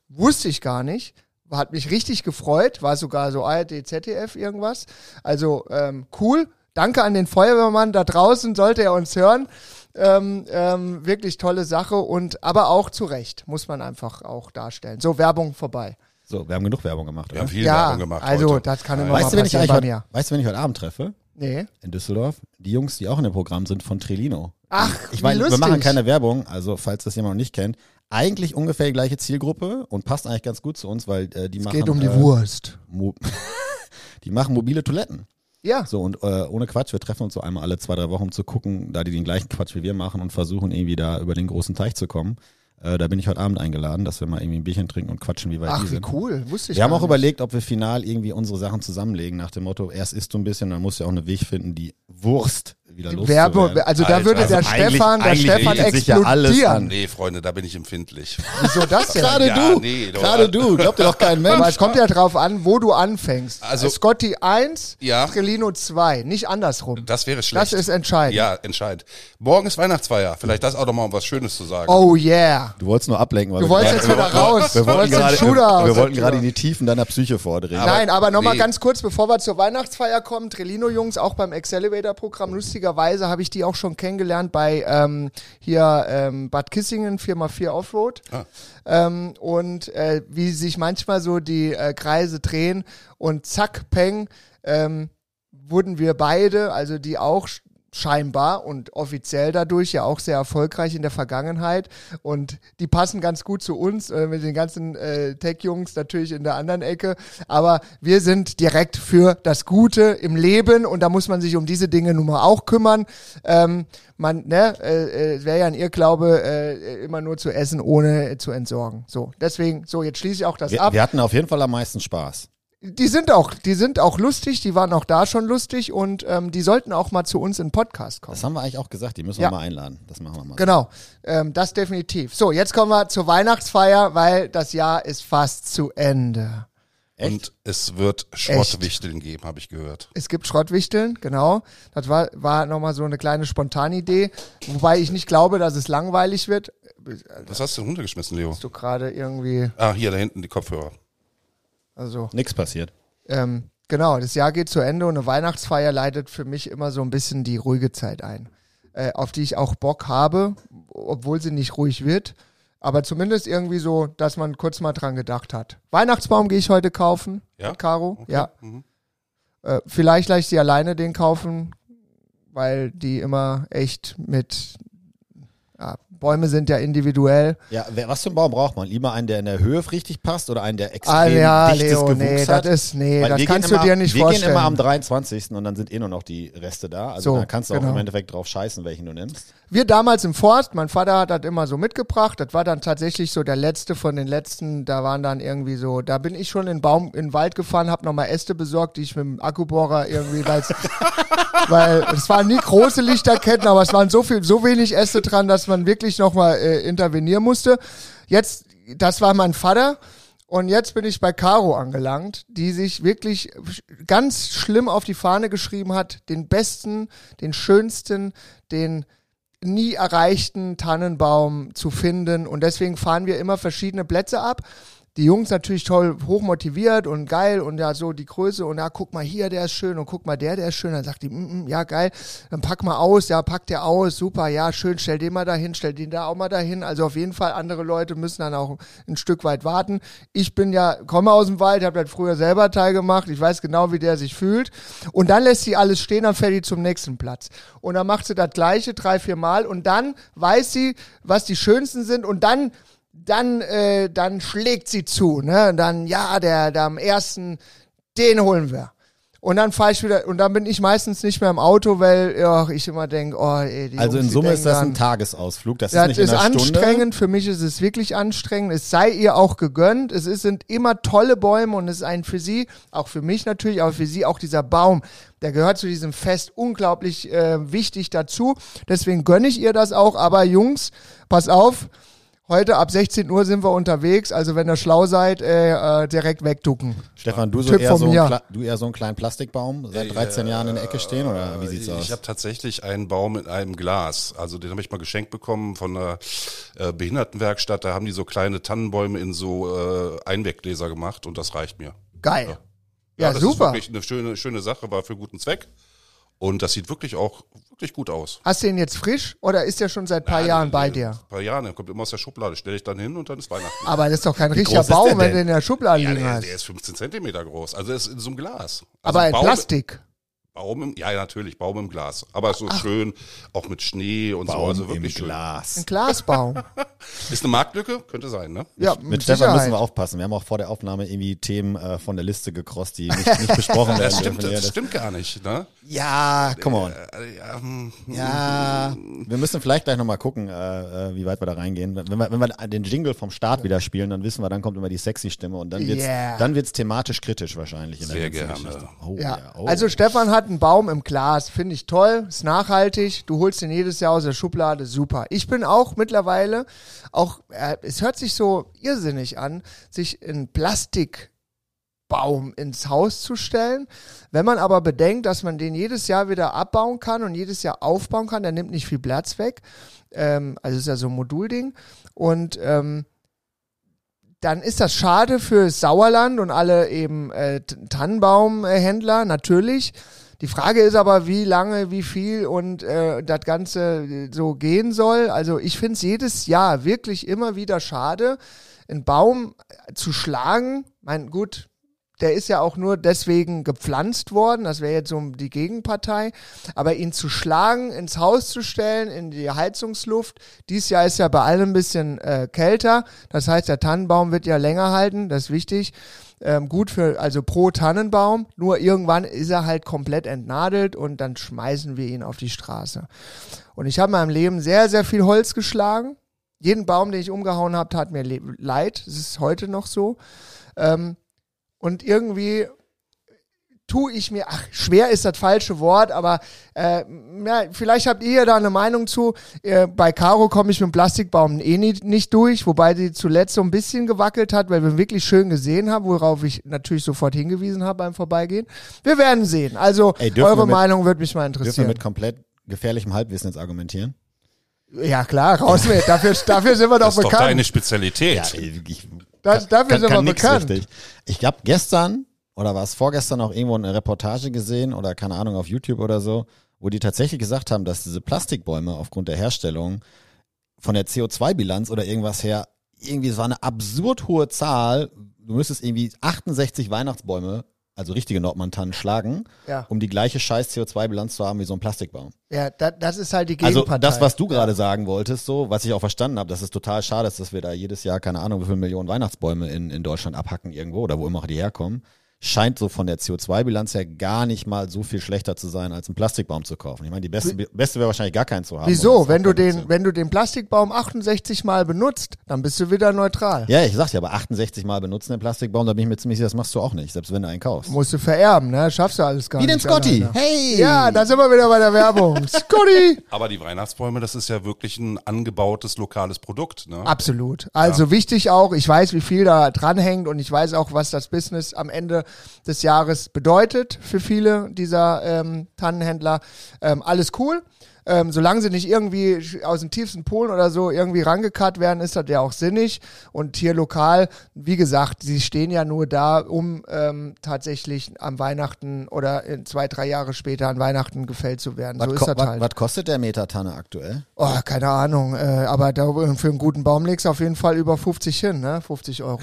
Wusste ich gar nicht. Hat mich richtig gefreut, war sogar so ARD, ZDF irgendwas. Also ähm, cool. Danke an den Feuerwehrmann da draußen, sollte er uns hören. Ähm, ähm, wirklich tolle Sache und aber auch zu Recht, muss man einfach auch darstellen. So, Werbung vorbei. So, wir haben genug Werbung gemacht, Wir haben viel ja, Werbung gemacht also heute. das kann immer Weißt mal du, wenn ich passieren eigentlich bei heute, mir. weißt du, wenn ich heute Abend treffe? Nee. In Düsseldorf? Die Jungs, die auch in dem Programm sind von Trelino. Ach, Ich meine, wir machen keine Werbung, also falls das jemand noch nicht kennt. Eigentlich ungefähr die gleiche Zielgruppe und passt eigentlich ganz gut zu uns, weil äh, die Es machen. geht um die äh, Wurst. Die machen mobile Toiletten. Ja. So, und äh, ohne Quatsch, wir treffen uns so einmal alle zwei, drei Wochen, um zu gucken, da die den gleichen Quatsch wie wir machen und versuchen irgendwie da über den großen Teich zu kommen. Äh, da bin ich heute Abend eingeladen, dass wir mal irgendwie ein Bierchen trinken und quatschen, wie weit Ach, die wie sind. cool. Wusste ich Wir haben auch nicht. überlegt, ob wir final irgendwie unsere Sachen zusammenlegen, nach dem Motto, erst isst du ein bisschen, dann musst du ja auch einen Weg finden, die Wurst wieder Werbung, loszuwerden. also da Alter, würde also der Stefan, der Stefan ja alles explodieren. an. Nee, Freunde, da bin ich empfindlich. Wieso das denn? Gerade Ja, du, nee, gerade du, glaubt dir doch kein Mensch. Aber es kommt ja drauf an, wo du anfängst. Also- Scotty 1, Ja. Trellino 2, nicht andersrum. Das wäre schlecht. Das ist entscheidend. Ja, entscheidend. Morgen ist Weihnachtsfeier. Vielleicht das auch noch mal um was Schönes zu sagen. Oh yeah. Du wolltest nur ablenken, weil Du wolltest jetzt wieder raus. Wir Du wollten wolltest den gerade, Schuh da wir, wir wollten gerade in die Tiefen deiner Psyche vordringen. Aber- Nein, aber nochmal nee. ganz kurz, bevor wir zur Weihnachtsfeier kommen, Trellino-Jungs auch beim Accelerator-Programm lustigerweise habe ich die auch schon kennengelernt bei ähm, hier ähm, Bad Kissingen, 4x4 Offroad. Ah. Ähm, und äh, wie sich manchmal so die äh, Kreise drehen und zack, peng, ähm, wurden wir beide, also die auch scheinbar und offiziell dadurch ja auch sehr erfolgreich in der Vergangenheit und die passen ganz gut zu uns äh, mit den ganzen äh, Tech-Jungs natürlich in der anderen Ecke, aber wir sind direkt für das Gute im Leben und da muss man sich um diese Dinge nun mal auch kümmern. Ähm, man, ne, äh, äh, wäre ja ein Irrglaube, äh, immer nur zu essen, ohne zu entsorgen. So, deswegen, so, jetzt schließe ich auch das Wir, ab. wir hatten auf jeden Fall am meisten Spaß. Die sind auch, die sind auch lustig, die waren auch da schon lustig und ähm, die sollten auch mal zu uns in den Podcast kommen. Das haben wir eigentlich auch gesagt, die müssen Ja. wir mal einladen. Das machen wir mal. Genau, ähm, das definitiv. So, jetzt kommen wir zur Weihnachtsfeier, weil das Jahr ist fast zu Ende. Echt? Und es wird Schrottwichteln geben, habe ich gehört. Es gibt Schrottwichteln, genau. Das war, war nochmal so eine kleine Spontanidee, wobei ich nicht glaube, dass es langweilig wird. Was hast du denn runtergeschmissen, Leo? Hast du gerade irgendwie, Ah, hier, da hinten die Kopfhörer. Also Nichts passiert. Ähm, genau, das Jahr geht zu Ende und eine Weihnachtsfeier leitet für mich immer so ein bisschen die ruhige Zeit ein, äh, auf die ich auch Bock habe, obwohl sie nicht ruhig wird. Aber zumindest irgendwie so, dass man kurz mal dran gedacht hat. Weihnachtsbaum gehe ich heute kaufen, Ja? Caro. Okay. Ja. Mhm. Äh, vielleicht lasse ich sie alleine den kaufen, weil die immer echt mit. Ja, Bäume sind ja individuell. Ja, wer, was für einen Baum braucht man? Lieber einen, der in der Höhe richtig passt oder einen, der extrem Ah ja, dichtes Leo, Gewuchs nee, hat? das ist, nee, Weil das wir kannst gehen du immer, dir nicht wir vorstellen. gehen immer am 23. und dann sind eh nur noch die Reste da. Also So, da kannst du auch genau. im Endeffekt drauf scheißen, welchen du nimmst. Wir damals im Forst, mein Vater hat das immer so mitgebracht. Das war dann tatsächlich so der letzte von den letzten. Da waren dann irgendwie so, da bin ich schon in den Baum, in den Wald gefahren, habe nochmal Äste besorgt, die ich mit dem Akkubohrer irgendwie, weil es waren nie große Lichterketten, aber es waren so viel, so wenig Äste dran, dass man wirklich nochmal äh, intervenieren musste. Jetzt, das war mein Vater. Und jetzt bin ich bei Caro angelangt, die sich wirklich ganz schlimm auf die Fahne geschrieben hat, den besten, den schönsten, den nie erreichten Tannenbaum zu finden. Und deswegen fahren wir immer verschiedene Plätze ab. Die Jungs natürlich toll hochmotiviert und geil und ja, so die Größe und ja, guck mal hier, der ist schön und guck mal der, der ist schön. Dann sagt die, mm, mm, ja, geil, dann pack mal aus, ja, pack der aus, super, ja, schön, stell den mal dahin, stell den da auch mal dahin. Also auf jeden Fall, andere Leute müssen dann auch ein Stück weit warten. Ich bin ja, komme aus dem Wald, habe das früher selber Teil gemacht, ich weiß genau, wie der sich fühlt. Und dann lässt sie alles stehen, dann fährt die zum nächsten Platz. Und dann macht sie das gleiche drei, vier Mal und dann weiß sie, was die schönsten sind und dann dann, äh, dann schlägt sie zu, ne? Und dann, ja, der, der am ersten, den holen wir. Und dann fahre ich wieder, und dann bin ich meistens nicht mehr im Auto, weil ja, ich immer denke, oh, ey, die Also Jungs, in Summe ist das ein Tagesausflug. Das, das ist nicht ist in einer anstrengend, Stunde. für mich ist es wirklich anstrengend. Es sei ihr auch gegönnt. Es ist, sind immer tolle Bäume und es ist ein für sie, auch für mich natürlich, aber für sie auch dieser Baum. Der gehört zu diesem Fest unglaublich äh, wichtig dazu. Deswegen gönne ich ihr das auch. Aber Jungs, pass auf, heute ab 16 Uhr sind wir unterwegs. Also wenn ihr schlau seid, äh, äh, direkt wegducken. Stefan, du, so Tipp eher so, ein du eher so einen kleinen Plastikbaum, seit 13 Jahren in der Ecke stehen oder wie sieht's ich aus? Ich habe tatsächlich einen Baum in einem Glas. Also den habe ich mal geschenkt bekommen von einer äh, Behindertenwerkstatt. Da haben die so kleine Tannenbäume in so äh, Einweggläser gemacht und das reicht mir. Geil. Ja, das super. ist wirklich eine schöne, schöne Sache, war für guten Zweck. Und das sieht wirklich auch wirklich gut aus. Hast du ihn jetzt frisch oder ist er schon seit ein paar Ja, Jahren der- bei der- dir? Ein paar Jahren, der kommt immer aus der Schublade, stelle ich dann hin und dann ist Weihnachten. Aber das ist doch kein richtiger groß ist Baum, der wenn du in der Schublade Ja, liegen der, hast. der ist 15 Zentimeter groß. Also er ist in so einem Glas. Also Aber in Baum, Plastik. Baum im, ja, ja, natürlich, Baum im Glas. Aber so schön, auch mit Schnee und so. Baum Also im wirklich schön. Glas. Ein Glasbaum. Ist eine Marktlücke? Könnte sein, ne? Ja, Mit mit Stefan müssen wir aufpassen. Wir haben auch vor der Aufnahme irgendwie Themen äh, von der Liste gekrost, die nicht, nicht besprochen werden. Das stimmt, dürfen. Ja, das stimmt gar nicht, ne? Ja, come on. Äh, ja, hm, Ja, wir müssen vielleicht gleich nochmal gucken, äh, äh, wie weit wir da reingehen. Wenn wir, wenn wir den Jingle vom Start wieder spielen, dann wissen wir, dann kommt immer die sexy Stimme und dann wird's, Yeah. dann wird's thematisch kritisch wahrscheinlich. In Sehr der ganzen gerne. Geschichte. Oh, Ja. oh. Also Stefan hat einen Baum im Glas, finde ich toll, ist nachhaltig, du holst ihn jedes Jahr aus der Schublade, super. Ich bin auch mittlerweile, auch, äh, es hört sich so irrsinnig an, sich in Plastikbaum ins Haus zu stellen. Wenn man aber bedenkt, dass man den jedes Jahr wieder abbauen kann und jedes Jahr aufbauen kann, der nimmt nicht viel Platz weg. Ähm, also ist ja so ein Modulding. Und ähm, dann ist das schade für Sauerland und alle eben äh, Tannenbaumhändler natürlich. Die Frage ist aber, wie lange, wie viel und äh, das Ganze äh, so gehen soll. Also ich finde es jedes Jahr wirklich immer wieder schade, einen Baum zu schlagen. Mein gut, der ist ja auch nur deswegen gepflanzt worden, das wäre jetzt so die Gegenpartei, aber ihn zu schlagen, ins Haus zu stellen, in die Heizungsluft, dies Jahr ist ja bei allem ein bisschen äh, kälter, das heißt, der Tannenbaum wird ja länger halten, das ist wichtig, ähm, gut für, also pro Tannenbaum, nur irgendwann ist er halt komplett entnadelt und dann schmeißen wir ihn auf die Straße. Und ich habe in meinem Leben sehr, sehr viel Holz geschlagen, jeden Baum, den ich umgehauen habe, tat mir leid, das ist heute noch so. Ähm, und irgendwie tue ich mir, ach, schwer ist das falsche Wort, aber äh, ja, vielleicht habt ihr ja da eine Meinung zu. Äh, bei Caro komme ich mit dem Plastikbaum eh nicht, nicht durch, wobei sie zuletzt so ein bisschen gewackelt hat, weil wir wirklich schön gesehen haben, worauf ich natürlich sofort hingewiesen habe beim Vorbeigehen. Wir werden sehen. Also Ey, wir eure mit- Meinung würde mich mal Dürfen wir interessieren. mit komplett gefährlichem Halbwissen jetzt argumentieren? Ja klar, raus mit. Dafür, dafür sind wir doch Das ist doch bekannt. deine Spezialität. ich Das- dafür sind wir nix bekannt. Richtig. Ich habe gestern oder war es vorgestern auch irgendwo eine Reportage gesehen oder keine Ahnung auf YouTube oder so, wo die tatsächlich gesagt haben, dass diese Plastikbäume aufgrund der Herstellung von der CO2-Bilanz oder irgendwas her irgendwie es war eine absurd hohe Zahl. Du müsstest irgendwie 68 Weihnachtsbäume, also richtige Nordmantannen, schlagen, Ja. um die gleiche scheiß CO2-Bilanz zu haben wie so ein Plastikbaum. Ja, das, das ist halt die Also Gegenpartei. das, was du gerade sagen wolltest, so, was ich auch verstanden habe, dass es total schade ist, dass wir da jedes Jahr, keine Ahnung, wie viele Millionen Weihnachtsbäume in, in Deutschland abhacken irgendwo oder wo immer auch die herkommen, scheint so von der CO2-Bilanz her gar nicht mal so viel schlechter zu sein, als einen Plastikbaum zu kaufen. Ich meine, die beste, beste wäre wahrscheinlich gar keinen zu haben. Wieso? Wenn du den, wenn du den Plastikbaum 68 Mal benutzt, dann bist du wieder neutral. ja, ich sag dir, aber 68 Mal benutzen den Plastikbaum, da bin ich mir ziemlich sicher, das machst du auch nicht, selbst wenn du einen kaufst. Musst du vererben, ne? Schaffst du alles gar Wie nicht. den Scotty. alleine. Hey! Ja, da sind wir wieder bei der Werbung. Scotty! Aber die Weihnachtsbäume, das ist ja wirklich ein angebautes lokales Produkt. Ne? Absolut. Also wichtig auch, ich weiß, wie viel da dranhängt und ich weiß auch, was das Business am Ende des Jahres bedeutet für viele dieser ähm, Tannenhändler. Ähm, alles cool. Ähm, solange sie nicht irgendwie aus dem tiefsten Polen oder so irgendwie rangekarrt werden, ist das ja auch sinnig. Und hier lokal, wie gesagt, sie stehen ja nur da, um ähm, tatsächlich am Weihnachten oder in zwei, drei Jahre später an Weihnachten gefällt zu werden. Was, so ist das halt. was kostet der Meter Tanne aktuell? Oh, keine Ahnung. Äh, aber da, für einen guten Baum legst du auf jeden Fall über 50 hin, ne? 50 Euro.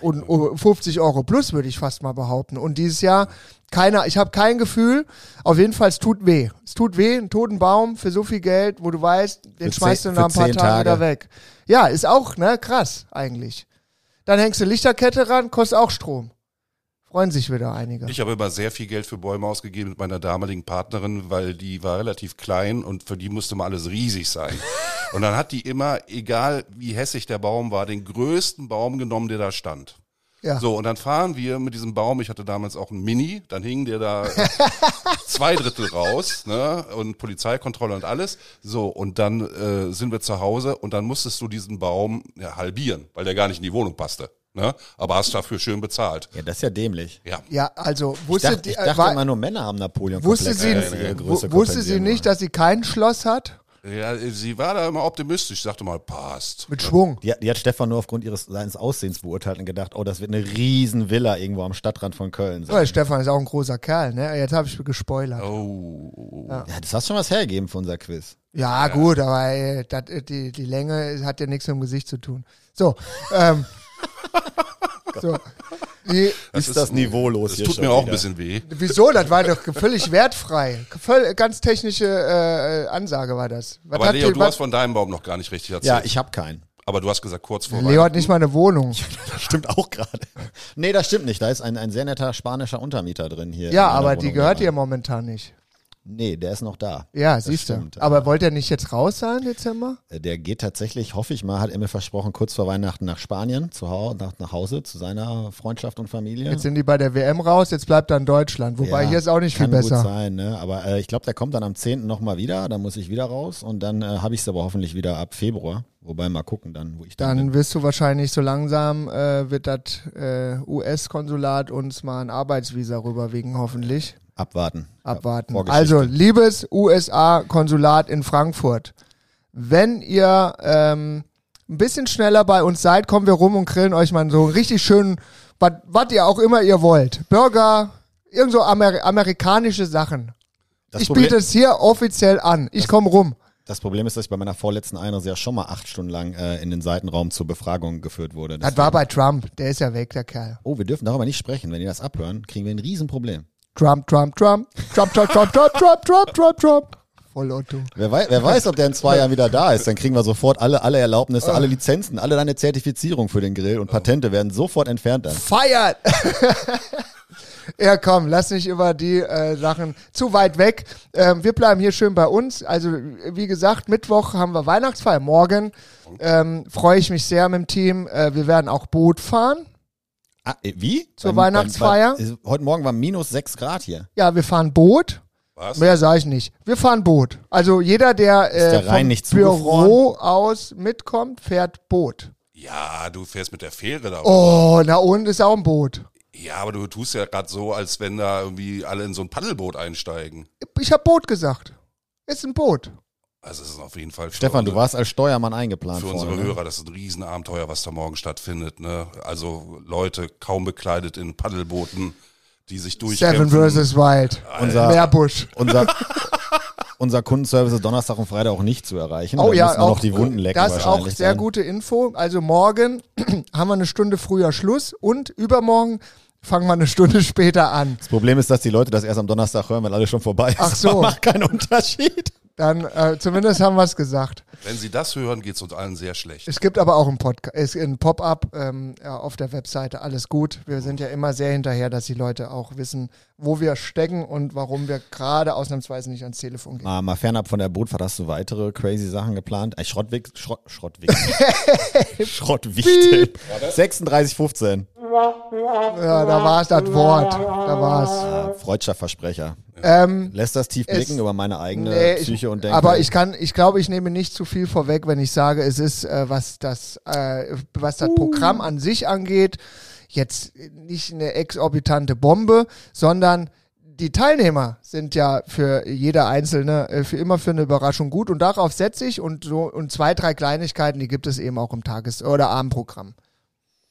Und oh, 50 Euro plus würde ich fast mal behaupten. Und dieses Jahr keiner, ich habe kein Gefühl. Auf jeden Fall, es tut weh. Es tut weh, einen toten Baum für so viel Geld, wo du weißt, den Für schmeißt du nach ein paar Tagen Tage. wieder weg. Ja, ist auch, ne, krass eigentlich. Dann hängst du Lichterkette ran, kostet auch Strom. Freuen sich wieder einige. Ich habe immer sehr viel Geld für Bäume ausgegeben mit meiner damaligen Partnerin, weil die war relativ klein und für die musste mal alles riesig sein. Und dann hat die immer, egal wie hässlich der Baum war, den größten Baum genommen, der da stand. Ja. So, und dann fahren wir mit diesem Baum, ich hatte damals auch einen Mini, dann hing der da zwei Drittel raus, ne, und Polizeikontrolle und alles. So, und dann äh, sind wir zu Hause und dann musstest du diesen Baum ja, halbieren, weil der gar nicht in die Wohnung passte. Ne? Aber hast dafür schön bezahlt. Ja, das ist ja dämlich. Ja. Ja, also Ich wusste, dachte, die, ich äh, dachte war, immer nur Männer haben Napoleon wusste sie, wu- wusste sie nicht, dass sie kein Schloss hat? Ja, sie war da immer optimistisch, sagte mal, passt. Mit Schwung. Die, hat- die hat Stefan nur aufgrund ihres seines Aussehens beurteilt und gedacht, oh, das wird eine riesen Villa irgendwo am Stadtrand von Köln sein. Ja, Stefan ist auch ein großer Kerl, ne? Jetzt habe ich gespoilert. Oh. Ja, das hast schon was hergegeben für unser Quiz. Ja, gut, aber äh, dat, die, die Länge hat ja nichts mit dem Gesicht zu tun. So, ähm, so. Die, ist das Niveau los Das hier tut mir auch wieder. ein bisschen weh. wieso? Das war doch völlig wertfrei. Voll, ganz technische äh, Ansage war das. Was Aber Leo, die- du was- hast von deinem Baum noch gar nicht richtig erzählt. Ja, ich habe keinen. Aber du hast gesagt, kurz vor Leo hat nicht mal eine Wohnung. Das stimmt auch gerade. Nee, das stimmt nicht. Da ist ein, ein sehr netter spanischer Untermieter drin hier. Ja, aber die gehört ihr momentan nicht. Nee, der ist noch da. Ja, Das siehst du. stimmt, Aber wollt ihr nicht jetzt raus sein, Dezember? Äh, Der geht tatsächlich, hoffe ich mal, hat er mir versprochen, kurz vor Weihnachten nach Spanien, zu Hause, nach, nach Hause, zu seiner Freundschaft und Familie. Jetzt sind die bei der WM raus, jetzt bleibt er in Deutschland. Wobei Ja, hier ist auch nicht viel kann besser. Gut sein, ne? Aber äh, ich glaube, der kommt dann am 10. nochmal wieder, dann muss ich wieder raus und dann äh, habe ich es aber hoffentlich wieder ab Februar. Wobei mal gucken dann, wo ich dann, bin. Dann wirst du wahrscheinlich so langsam, äh, wird das äh, US-Konsulat uns mal ein Arbeitsvisa rüberwiegen, hoffentlich. Abwarten. Abwarten. Also, liebes USA-Konsulat in Frankfurt, wenn ihr ähm, ein bisschen schneller bei uns seid, kommen wir rum und grillen euch mal so einen richtig schönen, was ihr auch immer ihr wollt. Burger, irgend so Amer amerikanische Sachen. Das ich Problem- biete es hier offiziell an. Ich komme rum. Das Problem ist, dass ich bei meiner vorletzten Einreise ja schon mal acht Stunden lang äh, in den Seitenraum zur Befragung geführt wurde. Das war bei Trump. Der ist ja weg, der Kerl. oh, wir dürfen darüber nicht sprechen. Wenn die das abhören, kriegen wir ein Riesenproblem. Trump, Trump, Trump. Trump, Trump, Trump, Trump, Trump, Trump, Trump, Trump. Voll Otto. Wer weiß, wer weiß, ob der in zwei Jahren wieder da ist. Dann kriegen wir sofort alle, alle Erlaubnisse, alle Lizenzen, alle deine Zertifizierung für den Grill und Patente werden sofort entfernt dann. Feiert! ja, komm, lass nicht über die äh, Sachen zu weit weg. Ähm, wir bleiben hier schön bei uns. Also, wie gesagt, Mittwoch haben wir Weihnachtsfeier. Morgen ähm, freue ich mich sehr mit dem Team. Äh, wir werden auch Boot fahren. Ah, äh, wie? Zur Beim- beim- Weihnachtsfeier? beim- heute Morgen war minus sechs Grad hier. Ja, wir fahren Boot. Was? Mehr sage ich nicht. Wir fahren Boot. Also jeder, der, äh, der Rhein vom nicht Büro aus mitkommt, fährt Boot. Ja, du fährst mit der Fähre da. Oh, na und ist auch ein Boot. Ja, aber du tust ja gerade so, als wenn da irgendwie alle in so ein Paddelboot einsteigen. Ich habe Boot gesagt. Ist ein Boot. Also es ist auf jeden Fall Stefan, du warst als Steuermann eingeplant. für vorne, unsere ne? Hörer, das ist ein Riesenabenteuer, was da morgen stattfindet. Ne? Also Leute kaum bekleidet in Paddelbooten, die sich Seven durchkämpfen. versus Wild. Unser- Meerbusch. Unser, unser Kundenservice ist Donnerstag und Freitag auch nicht zu erreichen. Oh Da ja, auch, noch die Wunden lecken das ist auch sehr dann. gute Info. Also morgen haben wir eine Stunde früher Schluss und übermorgen fangen wir eine Stunde später an. Das Problem ist, dass die Leute das erst am Donnerstag hören, wenn alles schon vorbei ist. Ach so. Aber Macht keinen Unterschied. Dann äh, zumindest haben wir es gesagt. Wenn sie das hören, geht es uns allen sehr schlecht. Es gibt aber auch ein ein Pop-up ähm, ja, auf der Webseite. Alles gut. Wir sind ja immer sehr hinterher, dass die Leute auch wissen, wo wir stecken und warum wir gerade ausnahmsweise nicht ans Telefon gehen. Mal, mal fernab von der Bootfahrt, hast du weitere crazy Sachen geplant? Äh, Schrottwick, Schrott. Schrottwichtel. 3615. Ja, da war es das Wort. Da war es. Ah, Freudscher Versprecher. Ähm, Lässt das tief blicken über meine eigene Nee, Psyche und Denke? aber ich kann, ich glaube, ich nehme nicht zu viel vorweg, wenn ich sage, es ist, äh, was das, äh, was das Programm an sich angeht, jetzt nicht eine exorbitante Bombe, sondern die Teilnehmer sind ja für jeder Einzelne äh, für immer für eine Überraschung gut und darauf setze ich und so und zwei, drei Kleinigkeiten, die gibt es eben auch im Tages- oder Abendprogramm.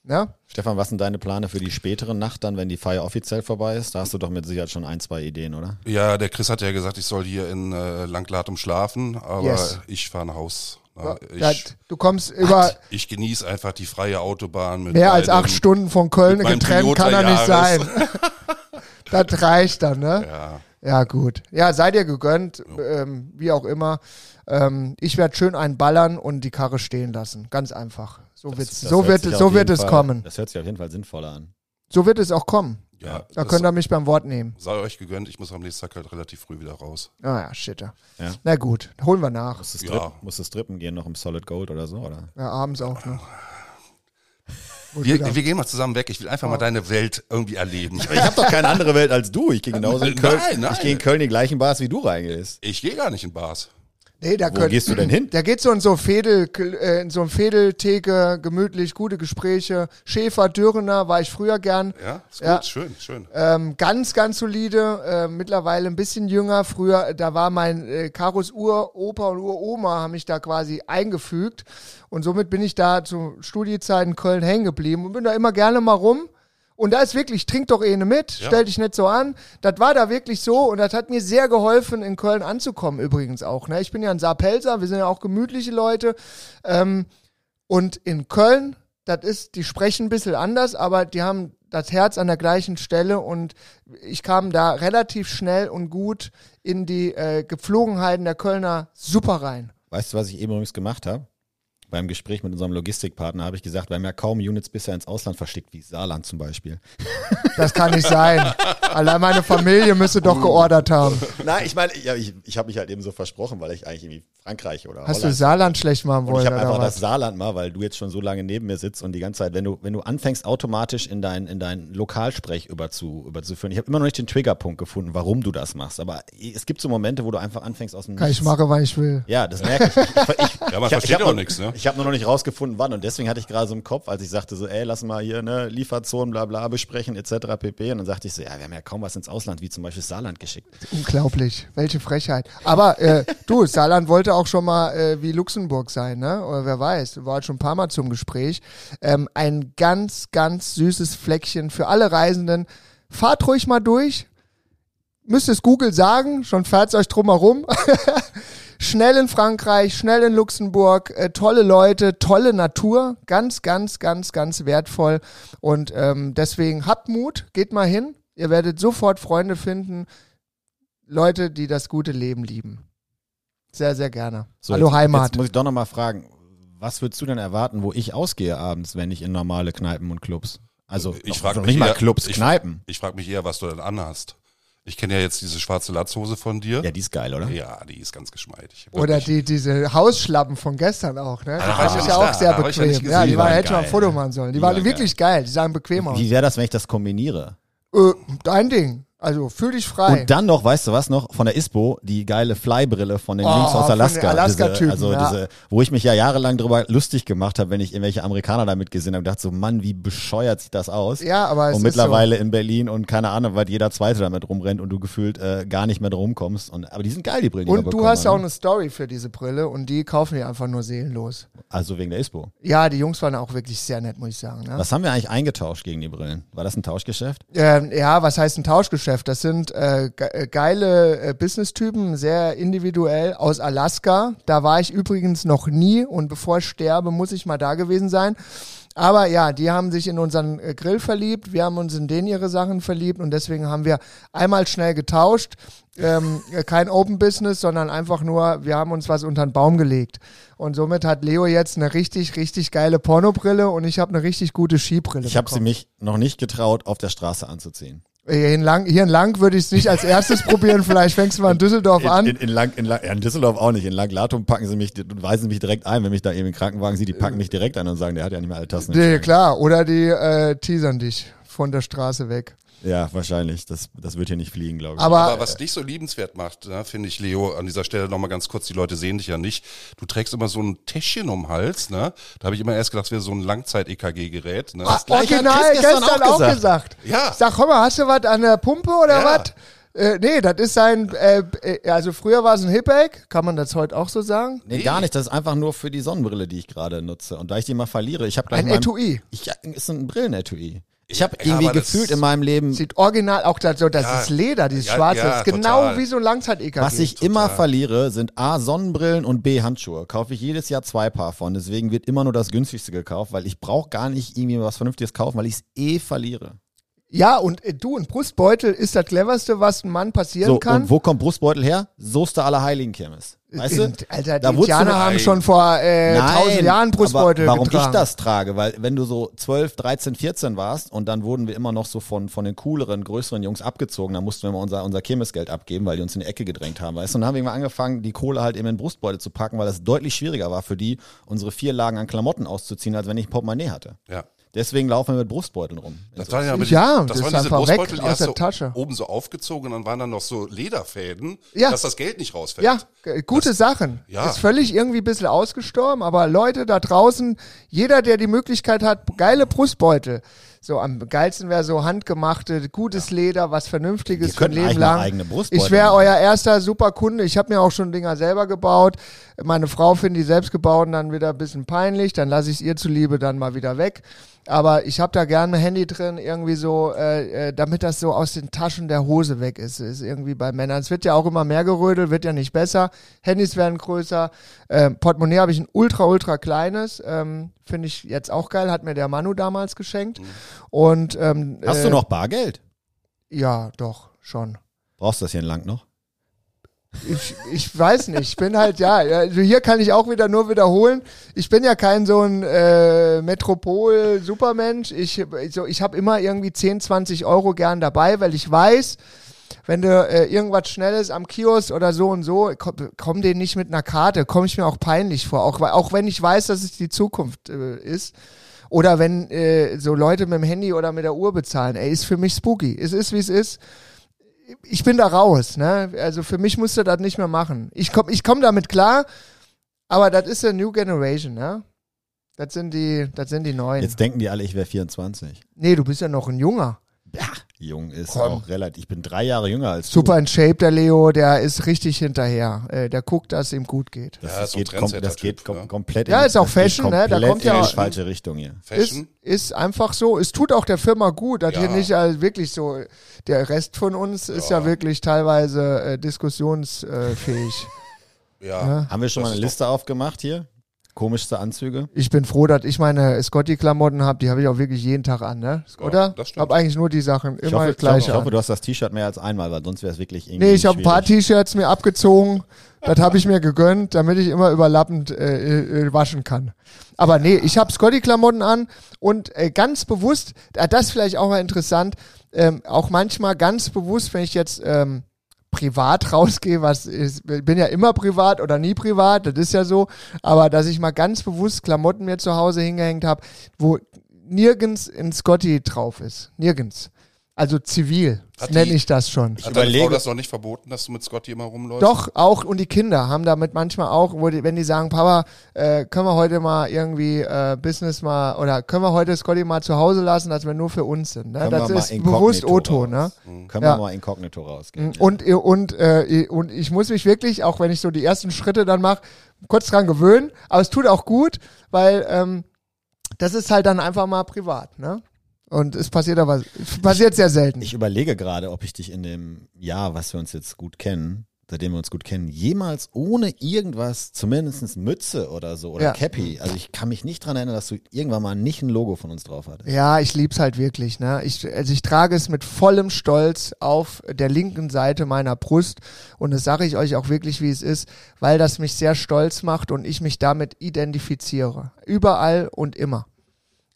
Ja? Stefan, was sind deine Pläne für die spätere Nacht dann, wenn die Feier offiziell vorbei ist? Da hast du doch mit Sicherheit schon ein, zwei Ideen, oder? Ja, der Chris hat ja gesagt, ich soll hier in äh, Langlatum schlafen, aber Yes. ich fahre nach Haus. Na, Ja, ich, du kommst über ich genieße einfach die freie Autobahn mit mehr als acht Stunden von Köln getrennt kann er nicht sein. das reicht dann, ne? Ja, Ja, gut. Ja, seid ihr gegönnt, ähm, wie auch immer. Ähm, ich werde schön einen ballern und die Karre stehen lassen. Ganz einfach. So, wird's, Das so wird, so wird es Fall, kommen. Das hört sich auf jeden Fall sinnvoller an. So wird es auch kommen. ja. Da das könnt ihr mich beim Wort nehmen. sei euch gegönnt, ich muss am nächsten Tag halt relativ früh wieder raus. Ah ja, shit. Ja. Na gut, holen wir nach. Muss es, Ja. Drippen, muss es Drippen gehen noch im Solid Gold oder so, oder? Ja, abends auch noch. Wir, wir gehen mal zusammen weg. Ich will einfach mal deine Welt irgendwie erleben. Ich habe doch keine andere Welt als du. Ich gehe genauso in Köln. Nein, nein. Ich gehe in Köln in die gleichen Bars, wie du reingehst. Ich gehe gar nicht in Bars. Nee, da Wo könnt, gehst du denn hin? Der geht so in so Fädel, äh, in so ein Fädeltheke, gemütlich, gute Gespräche. Schäfer, Dürrener war ich früher gern. Ja, ist gut, Ja. schön, schön. Ähm, ganz, ganz solide, äh, mittlerweile ein bisschen jünger. Früher, da war mein äh, Karos Uropa und Uroma, haben mich da quasi eingefügt. Und somit bin ich da zu Studiezeiten Köln hängen geblieben und bin da immer gerne mal rum. Und da ist wirklich, trink doch eh ne mit, Ja. stell dich nicht so an. Das war da wirklich so und das hat mir sehr geholfen, in Köln anzukommen übrigens auch. Ne? Ich bin ja ein Saarpelzer, wir sind ja auch gemütliche Leute. Ähm, und in Köln, das ist, die sprechen ein bisschen anders, aber die haben das Herz an der gleichen Stelle und ich kam da relativ schnell und gut in die äh, Gepflogenheiten der Kölner super rein. Weißt du, was ich eben übrigens gemacht habe? Beim Gespräch mit unserem Logistikpartner habe ich gesagt, wir haben ja kaum Units bisher ins Ausland verschickt, wie Saarland zum Beispiel. Das kann nicht sein. Allein meine Familie müsste doch geordert haben. Nein, ich meine, ja, ich, ich habe mich halt eben so versprochen, weil ich eigentlich irgendwie Frankreich oder Hast du Holland Saarland schlecht machen Und wollen ich habe einfach das was? Saarland mal, weil du jetzt schon so lange neben mir sitzt und die ganze Zeit, wenn du, wenn du anfängst, automatisch in dein, in dein Lokalsprech überzu, überzuführen. Ich habe immer noch nicht den Triggerpunkt gefunden, warum du das machst. Aber es gibt so Momente, wo du einfach anfängst aus dem Kann ich Nichts- machen, wann ich will. Ja, das merke ich. ich, ich Ja, man ich, versteht ich auch nichts, ne? Ich habe nur noch nicht rausgefunden, wann. Und deswegen hatte ich gerade so im Kopf, als ich sagte so, ey, lass mal hier ne Lieferzonen, bla bla besprechen, etc. pp. Und dann sagte ich so, ja, wir haben ja kaum was ins Ausland, wie zum Beispiel Saarland geschickt. Unglaublich. Welche Frechheit. Aber äh, du, Saarland wollte auch schon mal äh, wie Luxemburg sein, ne? Oder wer weiß, war halt schon ein paar Mal zum Gespräch. Ähm, ein ganz, ganz süßes Fleckchen für alle Reisenden. Fahrt ruhig mal durch. müsst es Google sagen, schon fährt's euch drum herum. schnell in Frankreich, schnell in Luxemburg, äh, tolle Leute, tolle Natur, ganz, ganz, ganz, ganz wertvoll. Und ähm, deswegen habt Mut, geht mal hin. Ihr werdet sofort Freunde finden, Leute, die das gute Leben lieben. Sehr, sehr gerne. So, Hallo jetzt, Heimat. Jetzt muss ich doch nochmal fragen, was würdest du denn erwarten, wo ich ausgehe abends, wenn ich in normale Kneipen und Clubs? Also Ich doch- frag doch mich nicht mal eher- Clubs, ich- Kneipen. Ich frage mich eher, was du denn anhast. Ich kenne ja jetzt diese schwarze Latzhose von dir. Ja, die ist geil, oder? Ja, die ist ganz geschmeidig. Oder Wirklich. die, diese Hausschlappen von gestern auch, ne? Die war fand ich ja auch da, sehr ich ja bequem. Ja, die Die hätte schon waren ein Foto geil. machen sollen. Die, Die waren waren wirklich geil. Die sahen bequem aus. Wie wäre das, wenn ich das kombiniere? Äh, dein Ding. Also fühl dich frei. Und dann noch, weißt du was noch, von der ISPO, die geile Fly-Brille von den Oh, Jungs aus Alaska. Alaska-Typen, diese, also ja. diese, wo ich mich ja jahrelang drüber lustig gemacht habe, wenn ich irgendwelche Amerikaner damit gesehen habe, und dachte so, Mann, wie bescheuert sieht das aus? ja, aber es und ist mittlerweile in Berlin und keine Ahnung, weil jeder Zweite damit rumrennt und du gefühlt äh, gar nicht mehr drum kommst. Und, aber die sind geil, die Brillen. so. die Und du hast ja auch haben. eine Story für diese Brille und die kaufen die einfach nur seelenlos. Also wegen der ISPO. Ja, die Jungs waren auch wirklich sehr nett, muss ich sagen. Ne? Was haben wir eigentlich eingetauscht gegen die Brillen? War das ein Tauschgeschäft? Ähm, ja, was heißt ein Tauschgeschäft? Das sind äh, äh, geile äh, Business-Typen, sehr individuell aus Alaska. Da war ich übrigens noch nie und bevor ich sterbe, muss ich mal da gewesen sein. Aber ja, die haben sich in unseren äh, Grill verliebt, wir haben uns in denen ihre Sachen verliebt und deswegen haben wir einmal schnell getauscht. Ähm, äh, kein Open Business, sondern einfach nur, wir haben uns was unter den Baum gelegt. Und somit hat Leo jetzt eine richtig, richtig geile Pornobrille und ich habe eine richtig gute Skibrille. Ich habe sie mich noch nicht getraut, auf der Straße anzuziehen. Hier in Lang, hier in Lang würde ich es nicht als erstes probieren. Vielleicht fängst du mal in Düsseldorf In, an. in, in, Lang, in, Lang, ja, in Düsseldorf auch nicht. In Langlatum packen sie mich, weisen mich direkt ein, wenn mich da eben im Krankenwagen sieht, die packen mich direkt an und sagen, der hat ja nicht mehr alle Tassen. nee, klar. Oder die äh, teasern dich von der Straße weg. Ja, wahrscheinlich. Das, das wird hier nicht fliegen, glaube ich. Aber, Aber was dich so liebenswert macht, ne, finde ich, Leo, an dieser Stelle nochmal ganz kurz, die Leute sehen dich ja nicht. Du trägst immer so ein Täschchen um den Hals, ne? Da habe ich immer erst gedacht, es wäre so ein Langzeit-EKG-Gerät. Ne? ah, hat original Chris gestern, gestern auch, auch gesagt. gesagt. Ja. Sag, hör mal, hast du was an der Pumpe oder Ja. was? Äh, nee, das ist sein, äh, äh, also früher war es ein Hip-Egg, kann man das heute auch so sagen? Nee, gar nicht. Das ist einfach nur für die Sonnenbrille, die ich gerade nutze. Und da ich die mal verliere, ich habe gleich Ein mein- Etui. Ich, ist ein Brillenetui. Ich habe irgendwie gefühlt in meinem Leben, Sieht original, auch das, so, das Ja. ist Leder, dieses Ja, Schwarze, ja, das ist genau total. wie so ein Langzeit-EKG. was ich immer verliere, sind A, Sonnenbrillen und B, Handschuhe. Kaufe ich jedes Jahr zwei Paar von. Deswegen wird immer nur das günstigste gekauft, weil ich brauche gar nicht irgendwie was Vernünftiges kaufen, weil ich es eh verliere. Ja, und äh, du, ein Brustbeutel ist das cleverste, was ein Mann passieren So, kann. und wo kommt Brustbeutel her? Soester aller Heiligen Kirmes. Weißt du? Alter, die Da wurdest du Indianer haben Nein. schon vor äh, tausend Jahren Brustbeutel aber warum getragen. ich das trage, weil wenn du so 12, 13, 14 warst und dann wurden wir immer noch so von, von den cooleren, größeren Jungs abgezogen, dann mussten wir immer unser, unser Kirmesgeld abgeben, weil die uns in die Ecke gedrängt haben, weißt du? Und dann haben wir irgendwann angefangen, die Kohle halt eben in den Brustbeutel zu packen, weil das deutlich schwieriger war für die, unsere vier Lagen an Klamotten auszuziehen, als wenn ich ein Portemonnaie hatte. Ja. Deswegen laufen wir mit Brustbeuteln rum. Das waren ja, aber Ja, die, das das ist waren diese einfach weg Brustbeutel, die aus hast der du Tasche. oben so aufgezogen und dann waren dann noch so Lederfäden, Ja. dass das Geld nicht rausfällt. Ja, gute Sachen. ja. Ist völlig irgendwie ein bisschen ausgestorben, aber Leute da draußen, jeder, der die Möglichkeit hat, geile Brustbeutel. So am geilsten wäre so handgemachte, gutes Leder, was Vernünftiges für ein Leben lang. eigene Brustbeutel Ich wäre euer erster super Kunde. Ich habe mir auch schon Dinger selber gebaut. Meine Frau findet die selbstgebauten dann wieder ein bisschen peinlich. Dann lasse ich es ihr zuliebe dann mal wieder weg. Aber ich habe da gerne ein Handy drin, irgendwie so, äh, äh, damit das so aus den Taschen der Hose weg ist. Ist irgendwie bei Männern. Es wird ja auch immer mehr gerödelt, wird ja nicht besser. Handys werden größer. Ähm, Portemonnaie habe ich ein ultra, ultra kleines. Ähm, Finde ich jetzt auch geil. Hat mir der Manu damals geschenkt. Und ähm, Hast äh, du noch Bargeld? Ja, doch, schon. Brauchst du das hier Lang noch? Ich, ich weiß nicht, ich bin halt, ja, also hier kann ich auch wieder nur wiederholen. Ich bin ja kein so ein äh, Metropol-Supermensch. Ich, so, ich habe immer irgendwie 10, 20 Euro gern dabei, weil ich weiß, wenn du äh, irgendwas Schnelles am Kiosk oder so und so, komm, komm denen nicht mit einer Karte, komme ich mir auch peinlich vor. Auch, auch wenn ich weiß, dass es die Zukunft äh, ist. Oder wenn äh, so Leute mit dem Handy oder mit der Uhr bezahlen, ey, ist für mich spooky. Es ist, wie es ist ich bin da raus, ne? Also für mich musst du das nicht mehr machen. Ich komm, ich komm damit klar, aber das ist der New Generation, ne? Das sind die, das sind die Neuen. Jetzt denken die alle, ich wäre 24. Nee, du bist ja noch ein Junger. Ja, jung ist, Komm. auch relativ. Ich bin drei Jahre jünger als Super in Shape, der Leo, der ist richtig hinterher. Äh, der guckt, dass es ihm gut geht. du. Das, Ja, das geht, kom das Trendsetter-Typ, geht kom ne? komplett Ja, in, ist auch Fashion, ne? Da komplett kommt ja in die falsche Richtung hier. Ist, Fashion. ist einfach so. Es tut auch der Firma gut. Das Ja. hier nicht äh, wirklich so. Der Rest von uns ist ja wirklich teilweise äh, diskussionsfähig. Ja. Ne? Haben wir schon Das mal eine ist Liste aufgemacht hier? Komischste Anzüge? Ich bin froh, dass ich meine Scotty-Klamotten habe. Die habe ich auch wirklich jeden Tag an, ne? Ja, Oder? das stimmt. Hab eigentlich nur die Sachen Ich immer hoffe, ich, gleich hoffe, ich hoffe, an. du hast das T-Shirt mehr als einmal, weil sonst wäre es wirklich irgendwie. Nee, ich habe ein paar. T-Shirts mir abgezogen. Das habe ich mir gegönnt, damit ich immer überlappend äh, äh, waschen kann. Aber nee, ich habe Scotty-Klamotten an und äh, ganz bewusst, äh, das ist vielleicht auch mal interessant, ähm, auch manchmal ganz bewusst, wenn ich jetzt ähm, privat rausgehe, was ist, bin ja immer privat oder nie privat, das ist ja so, aber dass ich mal ganz bewusst Klamotten mir zu Hause hingehängt habe, wo nirgends ein Scotty drauf ist. Nirgends. Also zivil, nenne ich das schon. Hat deine überlege- Frau das noch nicht verboten, dass du mit Scotty immer rumläufst? Doch, auch, und die Kinder haben damit manchmal auch, wo die, wenn die sagen, Papa, äh, können wir heute mal irgendwie äh, Business mal, oder können wir heute Scotty mal zu Hause lassen, dass wir nur für uns sind. Ne? Können Das wir mal ist bewusst Otto, ne? raus. Können Ja. wir mal inkognito rausgehen. Mhm. Und, und, äh, und ich muss mich wirklich, auch wenn ich so die ersten Schritte dann mache, kurz dran gewöhnen, aber es tut auch gut, weil ähm, das ist halt dann einfach mal privat, ne? Und es passiert aber, passiert sehr selten. Ich überlege gerade, ob ich dich in dem Jahr, was wir uns jetzt gut kennen, seitdem wir uns gut kennen, jemals ohne irgendwas, zumindest Mütze oder so oder Ja. Cappy, also ich kann mich nicht dran erinnern, dass du irgendwann mal nicht ein Logo von uns drauf hattest. Ja, ich lieb's halt wirklich. Ne? Ich, also ich trage es mit vollem Stolz auf der linken Seite meiner Brust und das sage ich euch auch wirklich, wie es ist, weil das mich sehr stolz macht und ich mich damit identifiziere. Überall und immer.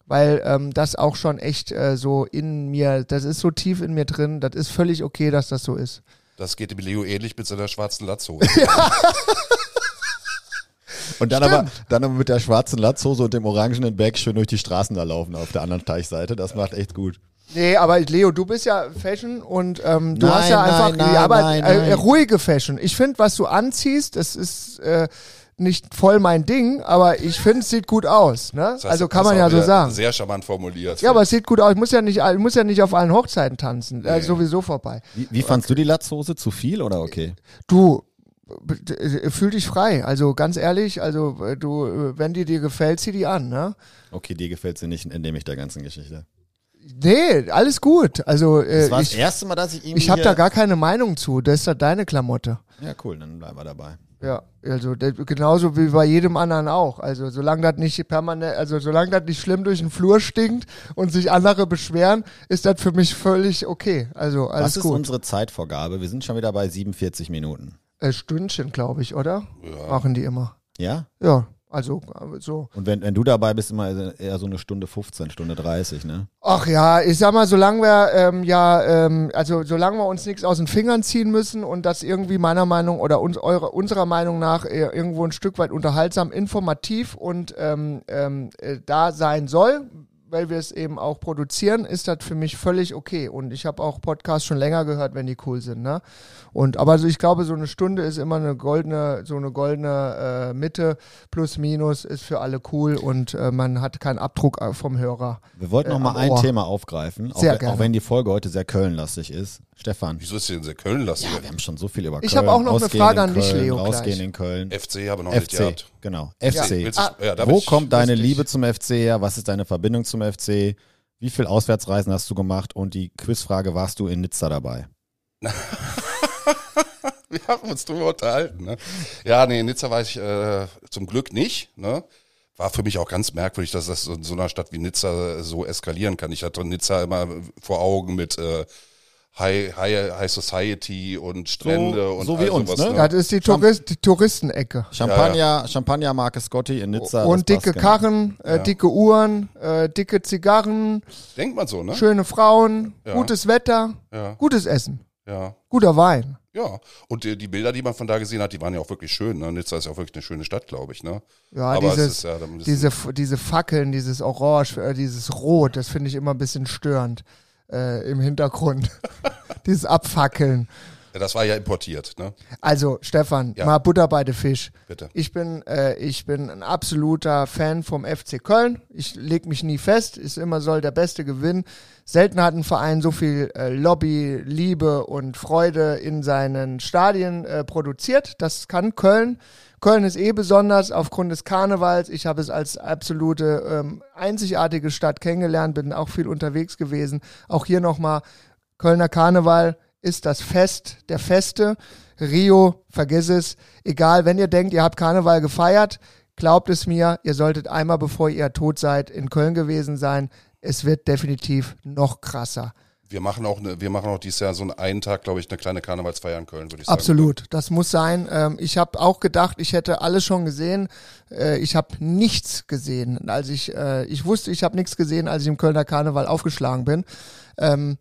Weil ähm, das auch schon echt äh, so in mir, das ist so tief in mir drin, das ist völlig okay, dass das so ist. Das geht dem Leo ähnlich mit seiner schwarzen Latzhose. Und dann aber, dann aber mit der schwarzen Latzhose und dem orangenen Bag schön durch die Straßen da laufen auf der anderen Teichseite. Das macht echt gut. Nee, aber Leo, du bist ja Fashion und ähm, du Nein, hast ja einfach nein, nein, ja, aber nein, äh, nein. ruhige Fashion. Ich finde, was du anziehst, das ist äh, nicht voll mein Ding, aber ich finde, es sieht gut aus. Ne? Das hast also kann man ja so sagen. Sehr charmant formuliert. Ja, aber es sieht gut aus. Ich muss ja nicht, ich muss ja nicht auf allen Hochzeiten tanzen. Äh, sowieso vorbei. Wie, wie fandst du die Latzhose? Zu viel oder okay? Du äh, fühl dich frei. Also ganz ehrlich, also äh, du, wenn die dir gefällt, zieh die an. Ne? Okay, dir gefällt sie nicht, entnehme ich der ganzen Geschichte. Nee, alles gut. Also äh, Das war das ich, erste Mal, dass ich irgendwie. ich habe da gar keine Meinung zu. Das ist ja deine Klamotte. Ja, cool, dann bleiben wir dabei. Ja, also das, genauso wie bei jedem anderen auch. Also solange das nicht permanent, also solange das nicht schlimm durch den Flur stinkt und sich andere beschweren, ist das für mich völlig okay. Also alles Was ist gut. unsere Zeitvorgabe? Wir sind schon wieder bei 47 Minuten. Äh, Stündchen, glaube ich, oder? Ja. Machen die immer. Ja? Ja, also so. Und wenn, wenn du dabei bist, immer eher so eine Stunde 15, Stunde 30, ne? Ach ja, ich sag mal, solange wir ähm, ja, ähm, also solange wir uns nichts aus den Fingern ziehen müssen und das irgendwie meiner Meinung oder uns, eure, unserer Meinung nach äh, irgendwo ein Stück weit unterhaltsam, informativ und ähm, ähm, äh, da sein soll, weil wir es eben auch produzieren, ist das für mich völlig okay. Und ich habe auch Podcasts schon länger gehört, wenn die cool sind, ne? Und aber so, ich glaube, so eine Stunde ist immer eine goldene, so eine goldene äh, Mitte plus minus ist für alle cool und äh, man hat keinen Abdruck äh, vom Hörer. Wir wollten Äh, noch mal ein. Thema aufgreifen, auch, auch wenn die Folge heute sehr Kölnlastig ist. Stefan, Wieso ist denn sehr Köln lassen? ja, wir haben schon so viel über Ich Köln. hab auch noch eine Ausgehen Frage in an dich, Leo, Rausgehen gleich. in Köln. FC habe noch nicht FC, gehabt. genau. Ja. FC. Du- Ah, ja, Wo ich- kommt deine. Liebe zum FC her? Was ist deine Verbindung zum FC? Wie viel Auswärtsreisen hast du gemacht? Und die Quizfrage, warst du in Nizza dabei? Wir haben uns drüber unterhalten. Ne? Ja, nee, in Nizza war ich äh, zum Glück nicht. Ne? War für mich auch ganz merkwürdig, dass das in so einer Stadt wie Nizza so eskalieren kann. Ich hatte Nizza immer vor Augen mit äh, High, High, High Society und Strände und so wie uns, sowas, ne? Das ist die, Tourist, die Touristenecke. Champagner, Champagnermarke Scotty in Nizza. Und dicke genau. Karren, äh, dicke Uhren, äh, dicke Zigarren, Denkt man so, ne? schöne Frauen, Ja. gutes Wetter, Ja, gutes Essen, ja. guter Wein. Ja, und die, die Bilder, die man von da gesehen hat, die waren ja auch wirklich schön. Ne? Nizza ist ja auch wirklich eine schöne Stadt, glaube ich. Ne? Ja, Aber es dieses, ja, diese, diese Fackeln, dieses Orange, äh, dieses Rot, das finde ich immer ein bisschen störend äh, im Hintergrund. dieses Abfackeln. Ja, das war ja importiert, ne? Also, Stefan, Ja. mal Butter bei den Fisch. Bitte. Ich bin, äh, ich bin ein absoluter Fan vom FC Köln. Ich leg mich nie fest. Ist immer soll der Beste gewinnen. Selten hat ein Verein so viel äh, Lobby, Liebe und Freude in seinen Stadien äh, produziert. Das kann Köln. Köln ist eh besonders aufgrund des Karnevals. Ich habe es als absolute ähm, einzigartige Stadt kennengelernt, bin auch viel unterwegs gewesen. Auch hier nochmal Kölner Karneval ist das Fest der Feste. Rio, vergiss es. Egal, wenn ihr denkt, ihr habt Karneval gefeiert, glaubt es mir, ihr solltet einmal, bevor ihr tot seid, in Köln gewesen sein. Es wird definitiv noch krasser. Wir machen auch eine, wir machen auch dieses Jahr so einen einen Tag, glaube ich, eine kleine Karnevalsfeier in Köln, würde ich sagen. Absolut, das muss sein. Ähm, ich habe auch gedacht, ich hätte alles schon gesehen. Äh, ich habe nichts gesehen. Als ich, äh, ich wusste, ich habe nichts gesehen, als ich im Kölner Karneval aufgeschlagen bin. Ähm,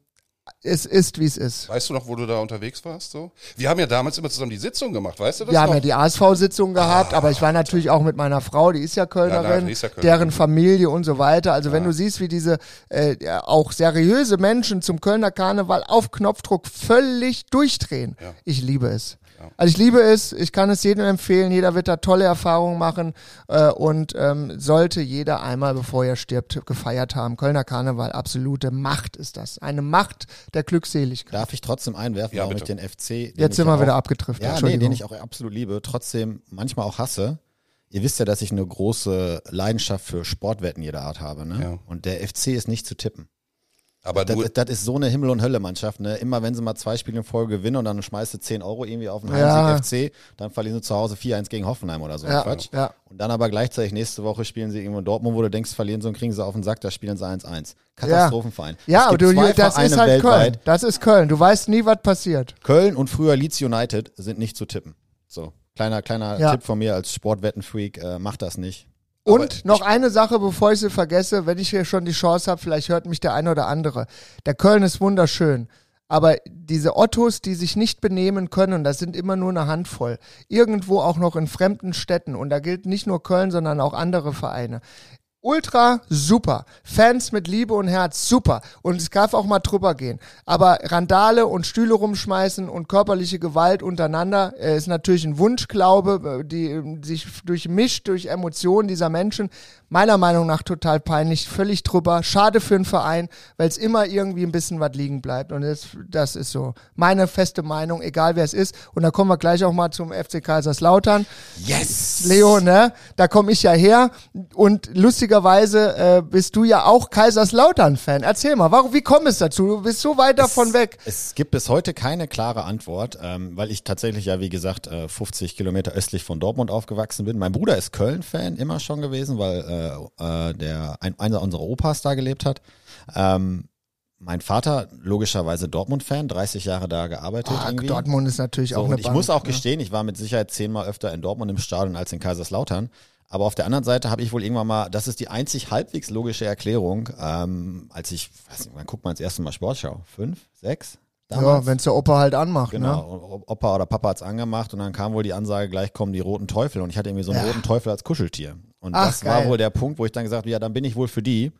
es ist, wie es ist. Weißt du noch, wo du da unterwegs warst? So? Wir haben ja damals immer zusammen die Sitzung gemacht, weißt du das Wir haben noch? ja die ASV-Sitzung gehabt, aber ich war natürlich auch mit meiner Frau, die ist ja Kölnerin, Ja, ist ja Kölnerin. deren Familie und so weiter. Also wenn du siehst, wie diese äh, ja, auch seriöse Menschen zum Kölner Karneval auf Knopfdruck völlig durchdrehen, Ja. ich liebe es. Also ich liebe es, ich kann es jedem empfehlen, jeder wird da tolle Erfahrungen machen äh, und ähm, sollte jeder einmal, bevor er stirbt, gefeiert haben. Kölner Karneval, absolute Macht ist das. Eine Macht der Glückseligkeit. Darf ich trotzdem einwerfen, Ja, warum bitte. ich den FC. den Jetzt sind wir wieder abgetrifft. Ja, nee, Entschuldigung. den ich auch absolut liebe, trotzdem manchmal auch hasse. Ihr wisst ja, dass ich eine große Leidenschaft für Sportwetten jeder Art habe, ne? Ja. Und der FC ist nicht zu tippen. Aber Das, du, das ist so eine Himmel- und Hölle-Mannschaft, ne? Immer wenn sie mal zwei Spiele in Folge gewinnen und dann schmeißt du 10 Euro irgendwie auf den Ja. Heimsieg FC, dann verlieren sie zu Hause 4-1 gegen Hoffenheim oder so. Ja, Quatsch. ja. Und dann aber gleichzeitig nächste Woche spielen sie irgendwo in Dortmund, wo du denkst, verlieren sie und kriegen sie auf den Sack, da spielen sie 1-1. Katastrophenverein. Ja, aber du, das Vereine ist halt weltweit, Köln. Das ist Köln. Du weißt nie, was passiert. Köln und früher Leeds United sind nicht zu tippen. So, kleiner, kleiner Ja. Tipp von mir als Sportwettenfreak, äh, macht das nicht. Und noch eine Sache, bevor ich sie vergesse, wenn ich hier schon die Chance habe, vielleicht hört mich der eine oder andere. Der Köln ist wunderschön. Aber diese Ottos, die sich nicht benehmen können, und das sind immer nur eine Handvoll, irgendwo auch noch in fremden Städten, und da gilt nicht nur Köln, sondern auch andere Vereine. Ultra super. Fans mit Liebe und Herz super. Und es darf auch mal drüber gehen. Aber Randale und Stühle rumschmeißen und körperliche Gewalt untereinander äh, ist natürlich ein Wunschglaube, äh, die äh, sich durchmischt durch Emotionen dieser Menschen. Meiner Meinung nach total peinlich, völlig drüber. Schade für einen Verein, weil es immer irgendwie ein bisschen was liegen bleibt. Und das, das ist so meine feste Meinung, egal wer es ist. Und da kommen wir gleich auch mal zum FC Kaiserslautern. Yes! Leo, ne? Da komme ich ja her. Und lustigerweise äh, bist du ja auch Kaiserslautern-Fan. Erzähl mal, warum, wie kommt es dazu? Du bist so weit davon weg. Es gibt bis heute keine klare Antwort, ähm, weil ich tatsächlich ja, wie gesagt, äh, 50 Kilometer östlich von Dortmund aufgewachsen bin. Mein Bruder ist Köln-Fan immer schon gewesen, weil äh, äh, der ein, einer unserer Opas da gelebt hat. Ähm, mein Vater logischerweise Dortmund-Fan, 30 Jahre da gearbeitet. Ah, irgendwie. Dortmund ist natürlich So, auch und eine ich Bank, muss auch ne? gestehen, ich war mit Sicherheit zehnmal öfter in Dortmund im Stadion als in Kaiserslautern. Aber auf der anderen Seite habe ich wohl irgendwann mal, das ist die einzig halbwegs logische Erklärung, ähm, als ich, weiß nicht, wann guckt man das erste Mal Sportschau? Fünf? Sechs? Ja, wenn es der Opa halt anmacht. Ne? Genau, und Opa oder Papa hat's angemacht und dann kam wohl die Ansage, gleich kommen die roten Teufel und ich hatte irgendwie so einen Ja. roten Teufel als Kuscheltier. Und Ach, das war geil. wohl der Punkt, wo ich dann gesagt habe, ja, dann bin ich wohl für die.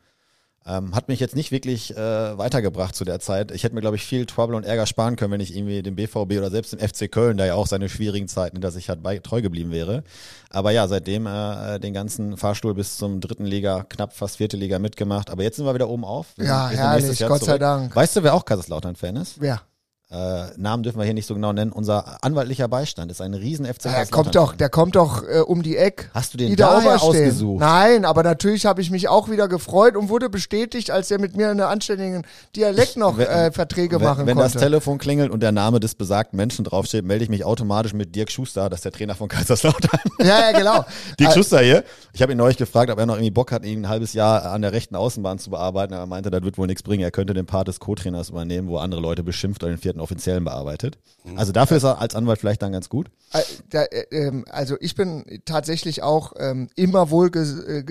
Ähm, hat mich jetzt nicht wirklich äh, weitergebracht zu der Zeit. Ich hätte mir, glaube ich, viel Trouble und Ärger sparen können, wenn ich irgendwie dem BVB oder selbst dem FC Köln, der ja auch seine schwierigen Zeiten hinter sich hat, bei, treu geblieben wäre. Aber ja, seitdem äh, den ganzen Fahrstuhl bis zum dritten Liga, knapp fast vierte Liga mitgemacht. Aber jetzt sind wir wieder oben auf. Wir Ja, herrlich, Gott sei zurück. Dank. Weißt du, wer auch Kaiserslautern-Fan ist? Wer? Äh, Namen dürfen wir hier nicht so genau nennen. Unser anwaltlicher Beistand ist ein riesen FC Der kommt doch, der kommt doch äh, um die Eck. Hast du den Oberstein. ausgesucht? Nein, aber natürlich habe ich mich auch wieder gefreut und wurde bestätigt, als er mit mir einen anständigen Dialekt noch Wenn- äh, Verträge wenn, machen wenn das konnte. Telefon klingelt und der Name des besagten Menschen draufsteht, melde ich mich automatisch mit Dirk Schuster, das ist der Trainer von Kaiserslautern. ja, ja, genau. Dirk Äh, Schuster hier. Ich habe ihn neulich gefragt, ob er noch irgendwie Bock hat, ihn ein halbes Jahr an der rechten Außenbahn zu bearbeiten. Er meinte, das wird wohl nichts bringen. Er könnte den Part des Co-Trainers übernehmen, wo andere Leute beschimpft oder den vierten Offiziellen bearbeitet. Also dafür ist er als Anwalt vielleicht dann ganz gut. Äh, äh, ähm, also ich bin tatsächlich auch ähm, immer wohl ges äh,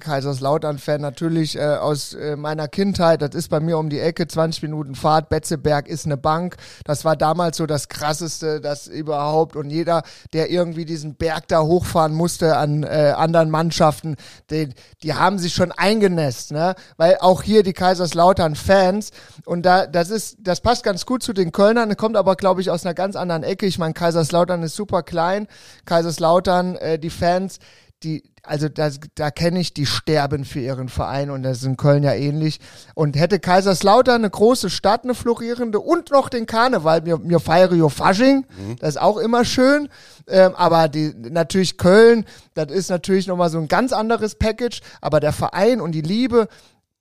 Kaiserslautern-Fan, natürlich aus meiner Kindheit. Das ist bei mir um die Ecke, 20 Minuten Fahrt. Betzeberg ist eine Bank. Das war damals so das Krasseste, das überhaupt. Und jeder, der irgendwie diesen Berg da hochfahren musste an anderen Mannschaften, die, die haben sich schon eingenässt, ne? Weil auch hier die Kaiserslautern-Fans und da das ist das passt ganz gut zu den Kölnern, kommt aber, glaube ich, aus einer ganz anderen Ecke. Ich meine, Kaiserslautern ist super klein. Kaiserslautern, äh, die Fans, die, also da, da kenne ich, die sterben für ihren Verein und das ist in Köln ja ähnlich. Und hätte Kaiserslautern eine große Stadt, eine florierende und noch den Karneval, mir, mir feiere jo Fasching, Mhm. das ist auch immer schön. Ähm, aber die, natürlich Köln, das ist natürlich nochmal so ein ganz anderes Package, aber der Verein und die Liebe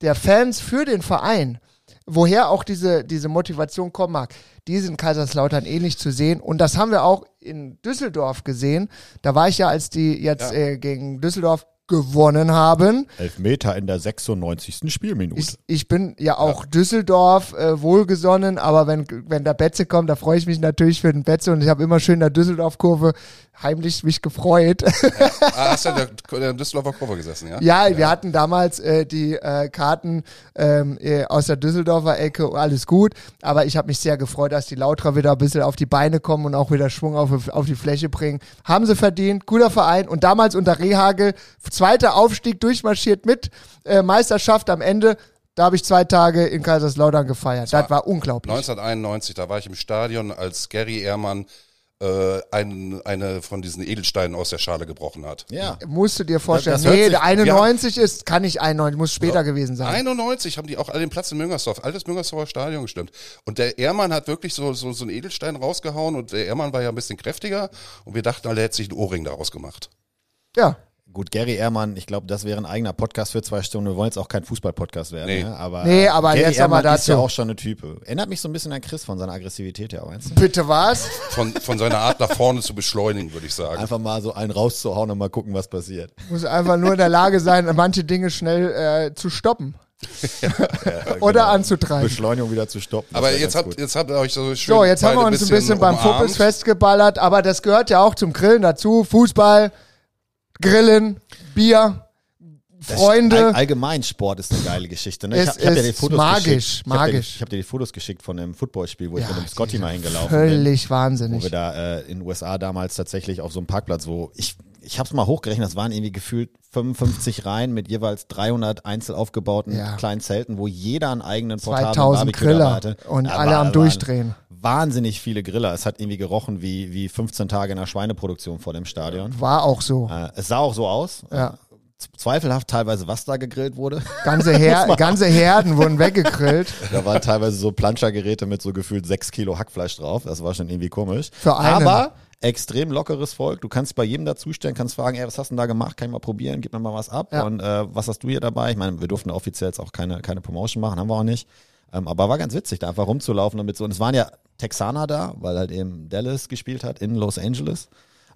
der Fans für den Verein, woher auch diese, diese Motivation kommen mag, die sind in Kaiserslautern ähnlich zu sehen. Und das haben wir auch in Düsseldorf gesehen. Da war ich ja, als die jetzt Ja. äh, gegen Düsseldorf gewonnen haben. Elfmeter in der 96. Spielminute. Ich, ich bin ja auch Düsseldorf äh, wohlgesonnen, aber wenn, wenn der Betze kommt, da freue ich mich natürlich für den Betze und ich habe immer schön in der Düsseldorf-Kurve heimlich mich gefreut. Ah, hast du in der, der Düsseldorfer Kurve gesessen, ja? Ja, wir hatten damals äh, die äh, Karten ähm, äh, aus der Düsseldorfer Ecke, alles gut. Aber ich habe mich sehr gefreut, dass die Lautra wieder ein bisschen auf die Beine kommen und auch wieder Schwung auf, auf die Fläche bringen. Haben sie verdient, guter Verein. Und damals unter Rehagel, zweiter Aufstieg durchmarschiert mit äh, Meisterschaft am Ende. Da habe ich zwei Tage in Kaiserslautern gefeiert. Das war unglaublich. 1991, da war ich im Stadion, als Gary Ehrmann äh, ein, eine von diesen Edelsteinen aus der Schale gebrochen hat. ja. Musst du dir vorstellen. Das- das nee, sich- der 91 ist, kann nicht 91, muss später gewesen sein. 91 haben die auch alle den Platz in Müngersdorf, altes Müngersdorfer Stadion gestimmt. Und der Ehrmann hat wirklich so, so, so einen Edelstein rausgehauen und der Ehrmann war ja ein bisschen kräftiger und wir dachten, alle hätte sich einen Ohrring daraus gemacht. Ja. Gut, Gary Ehrmann, ich glaube, das wäre ein eigener Podcast für zwei Stunden. Wir wollen jetzt auch kein Fußball-Podcast werden. Nee. Ne? Aber, Nee, aber Gary jetzt aber Ehrmann ist ja dazu. auch schon eine Type. Erinnert mich so ein bisschen an Chris von seiner Aggressivität her, meinst du? Bitte was? Von, von seiner Art nach vorne zu beschleunigen, würde ich sagen. Einfach mal so einen rauszuhauen und mal gucken, was passiert. Muss einfach nur in der Lage sein, manche Dinge schnell äh, zu stoppen. Oder anzutreiben. Beschleunigung wieder zu stoppen. Aber jetzt habt, gut. jetzt habt ihr euch so schön So, jetzt haben wir uns ein bisschen beim umarmt. Fuppes festgeballert, aber das gehört ja auch zum Grillen dazu. Fußball, Grillen, Bier, Freunde. All, allgemein Sport ist eine geile Geschichte. Ne? Ich hab, ich hab dir die Fotos magisch, geschickt. Ich hab dir, magisch. ich habe dir die Fotos geschickt von einem Footballspiel, wo ich Ja, mit dem Scotty mal hingelaufen bin. Völlig Wo wahnsinnig. wir da äh, in den USA damals tatsächlich auf so einem Parkplatz, wo ich, ich habe es mal hochgerechnet, das waren irgendwie gefühlt 55 Reihen mit jeweils 300 einzeln aufgebauten Ja. kleinen Zelten, wo jeder einen eigenen portablen 2000 Barbecue Griller hatte. und Da alle war- am Durchdrehen. Wahnsinnig viele Griller. Es hat irgendwie gerochen wie, wie 15 Tage in der Schweineproduktion vor dem Stadion. War auch so. Äh, es sah auch so aus. Ja. Z- Zweifelhaft teilweise, was da gegrillt wurde. Ganze, Her ganze Herden wurden weggegrillt. Da waren teilweise so Planschergeräte mit so gefühlt sechs Kilo Hackfleisch drauf. Das war schon irgendwie komisch. Für einen. Aber extrem lockeres Volk. Du kannst bei jedem dazustellen, kannst fragen, ey, was hast du denn da gemacht? Kann ich mal probieren? Gib mir mal was ab. Ja. Und äh, was hast du hier dabei? Ich meine, wir durften offiziell jetzt auch keine, keine Promotion machen, haben wir auch nicht. Ähm, aber war ganz witzig, da einfach rumzulaufen damit so. Und es waren ja Texaner da, weil halt eben Dallas gespielt hat in Los Angeles.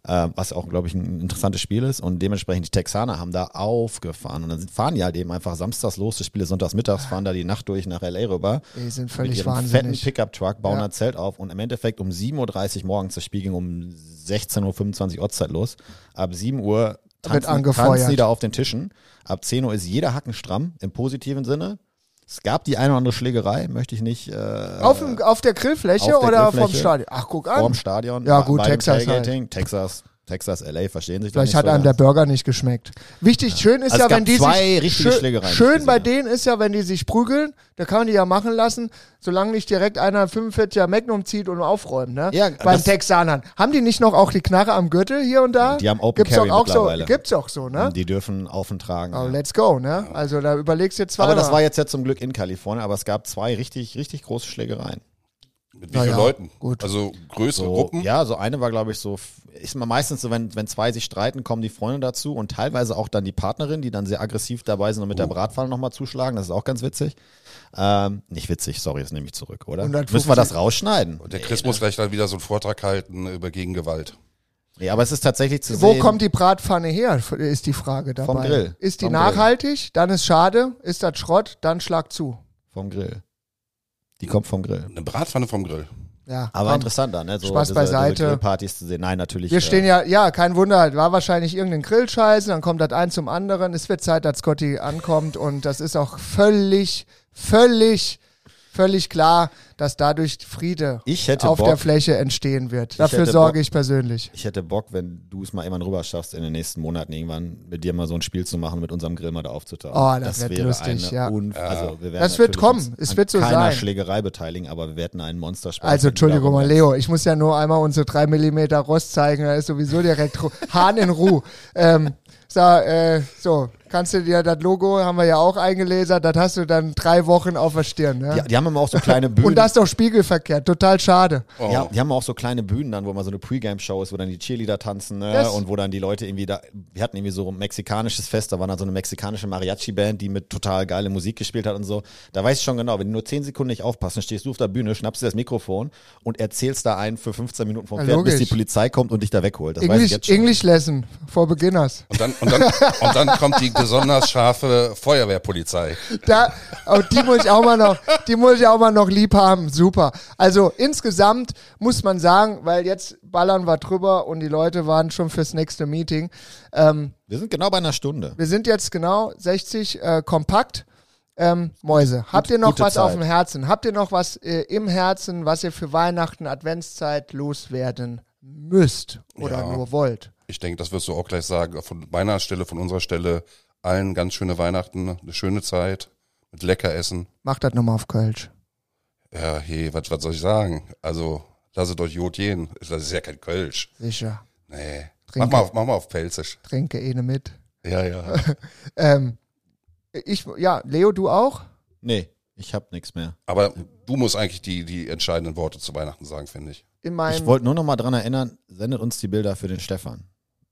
Ähm, was auch, glaube ich, ein interessantes Spiel ist. Und dementsprechend die Texaner haben da aufgefahren. Und dann fahren die halt eben einfach samstags los. Das Spiel ist sonntags mittags, fahren da die Nacht durch nach L.A. rüber. Die sind mit völlig fetten wahnsinnig. Pickup-Truck, bauen Ja. ein Zelt auf und im Endeffekt um 7.30 Uhr morgens, das Spiel ging um 16.25 Uhr Ortszeit los. Ab 7 Uhr tanzen, tanzen die da auf den Tischen. Ab 10 Uhr ist jeder Hacken stramm, im positiven Sinne. Es gab die eine oder andere Schlägerei, möchte ich nicht äh, Auf, dem, auf der Grillfläche auf der oder vom Grillfläche. Stadion? Ach, guck an. vorm Stadion. Ja, gut, Texas halt. Texas, Texas, LA verstehen sich Vielleicht nicht hat so einem der. Burger nicht geschmeckt. Wichtig, schön ist Also ja, wenn die zwei sich schön, schön bei denen ist ja, wenn die sich prügeln, da kann man die ja machen lassen, solange nicht direkt einer 45er Magnum zieht und aufräumt, ne? Ja, Beim Texanern. Haben die nicht noch auch die Knarre am Gürtel hier und da? Die haben Open Gibt's Carry auch so, mittlerweile. gibt's auch so, ne? Die dürfen auf und tragen. Oh, ja. let's go, ne? Also da überlegst du jetzt zweimal. Aber das war jetzt ja zum Glück in Kalifornien, aber es gab zwei richtig, richtig große Schlägereien. Mit wie vielen Naja, Leuten? gut. Also größere So, Gruppen? ja, so eine war, glaube ich, so, ist mal meistens so, wenn, wenn zwei sich streiten, kommen die Freunde dazu und teilweise auch dann die Partnerin, die dann sehr aggressiv dabei sind und mit der Bratpfanne nochmal zuschlagen. Das ist auch ganz witzig. Ähm, nicht witzig, sorry, das nehme ich zurück, oder? 150. Müssen wir das rausschneiden? Und der Chris muss vielleicht dann wieder so einen Vortrag halten über Gegengewalt. Nee, aber es ist tatsächlich zu Wo sehen. kommt die Bratpfanne her, ist die Frage dabei. Vom Grill. Ist die Vom Grill. nachhaltig, dann ist schade, ist das Schrott, dann schlag zu. Vom Grill. Die kommt vom Grill. Eine Bratpfanne vom Grill. Ja, Aber komm. interessanter, ne? So Spaß diese, beiseite. Diese Grillpartys zu sehen. Nein, natürlich. Wir äh, stehen ja, ja, kein Wunder, halt, war wahrscheinlich irgendein Grillscheiß, dann kommt das ein zum anderen. Es wird Zeit, dass Scotty ankommt und das ist auch völlig, völlig, völlig klar, dass dadurch Friede Ich hätte auf Bock- der Fläche entstehen wird. Dafür sorge Bock- ich persönlich. Ich hätte Bock, wenn du es mal irgendwann rüber schaffst, in den nächsten Monaten irgendwann mit dir mal so ein Spiel zu machen, mit unserem Grill mal da aufzutauchen. Oh, das wird wäre lustig, ja. Unf also wir werden Das wird kommen. Es wird so keiner sein. Schlägerei beteiligen, aber wir werden einen Monsterspiel. Also, Entschuldigung mal, Leo, ich muss ja nur einmal unsere 3 mm Rost zeigen, da ist sowieso direkt Hahn in Ruhe. Ähm, so, äh, so, kannst du dir das Logo, haben wir ja auch eingelesen, das hast du dann drei Wochen auf der Stirn. Ne? Die, die haben immer auch so kleine Bühnen. Und das ist doch spiegelverkehrt, total schade. Oh. Ja, die haben auch so kleine Bühnen dann, wo mal so eine Pre-Game-Show ist, wo dann die Cheerleader tanzen ne? Das- und wo dann die Leute irgendwie da, wir hatten irgendwie so ein mexikanisches Fest, da war dann so eine mexikanische Mariachi-Band, die mit total geile Musik gespielt hat und so. Da weiß ich schon genau, wenn du nur 10 Sekunden nicht aufpasst, dann stehst du auf der Bühne, schnappst dir das Mikrofon und erzählst da einen für 15 Minuten vom Ja, Pferd, bis die Polizei kommt und dich da wegholt. Das weiß ich English, jetzt schon. English Lesson for Beginners. Und dann, und, dann, und dann kommt die besonders scharfe Feuerwehrpolizei. Da, oh, die muss ich auch mal noch, die muss ich auch mal noch lieb haben. Super. Also insgesamt muss man sagen, weil jetzt ballern wir drüber und die Leute waren schon fürs nächste Meeting. Ähm, Wir sind genau bei einer Stunde. wir sind jetzt genau 60 äh, kompakt. Ähm, Mäuse, habt ihr noch gute was auf Zeit. dem Herzen? Habt ihr noch was äh, im Herzen, was ihr für Weihnachten, Adventszeit loswerden müsst oder Ja. nur wollt? Ich denke, das wirst du auch gleich sagen. Von meiner Stelle, von unserer Stelle, allen ganz schöne Weihnachten, eine schöne Zeit mit lecker Essen. Macht das nochmal auf Kölsch. Ja, hey, was, was soll ich sagen? Also, lasst euch Jod gehen. Das ist ja kein Kölsch. Sicher. Nee. Mach Trinke. mal, auf, mach mal auf Pelzisch. Trinke eh ne mit. Ja, ja. Ähm, ich, ja, Leo, du auch? Nee, ich hab nichts mehr. Aber du musst eigentlich die, die entscheidenden Worte zu Weihnachten sagen, finde ich. In meinem Ich wollte nur noch mal dran erinnern, sendet uns die Bilder für den Stefan.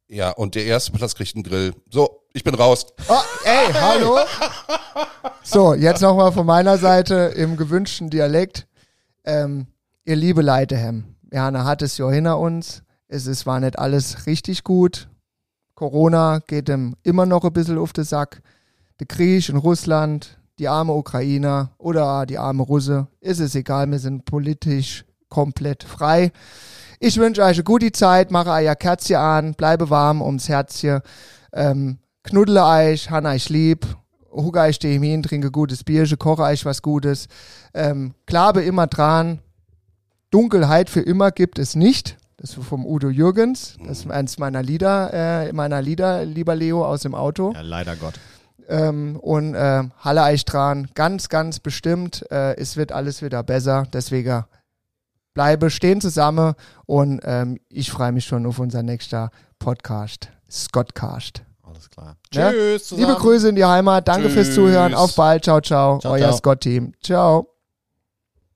Ja, und der erste Platz kriegt einen Grill. So, ich bin raus. Oh, ey, hallo. So, jetzt nochmal von meiner Seite im gewünschten Dialekt. Ähm, ihr liebe Leitehem, ja, eine hat es ja hinter uns. Es ist, war nicht alles richtig gut. Corona geht ihm immer noch ein bisschen auf den Sack. Der Krieg in Russland, die arme Ukrainer oder die arme Russe, ist es egal, wir sind politisch komplett frei. Ich wünsche euch eine gute Zeit, mache euer Kerzchen an, bleibe warm ums Herzchen, ähm, knuddle euch, han euch lieb, hucke euch dem hin, trinke gutes Bierchen, koche euch was Gutes. Ähm, glaube immer dran, Dunkelheit für immer gibt es nicht. Das ist vom Udo Jürgens. Das ist eins meiner Lieder, äh, meiner Lieder, lieber Leo, aus dem Auto. Ja, leider Gott. Ähm, und äh, Halle euch dran, ganz, ganz bestimmt. Äh, es wird alles wieder besser. Deswegen bleibe stehen zusammen und ähm, ich freue mich schon auf unser nächster Podcast. Scottcast. Alles klar. Ja? Tschüss zusammen. Liebe Grüße in die Heimat. Danke fürs Tschüss. Zuhören. Auf bald. Ciao, ciao. Ciao, Euer ciao. Scott-Team. Ciao.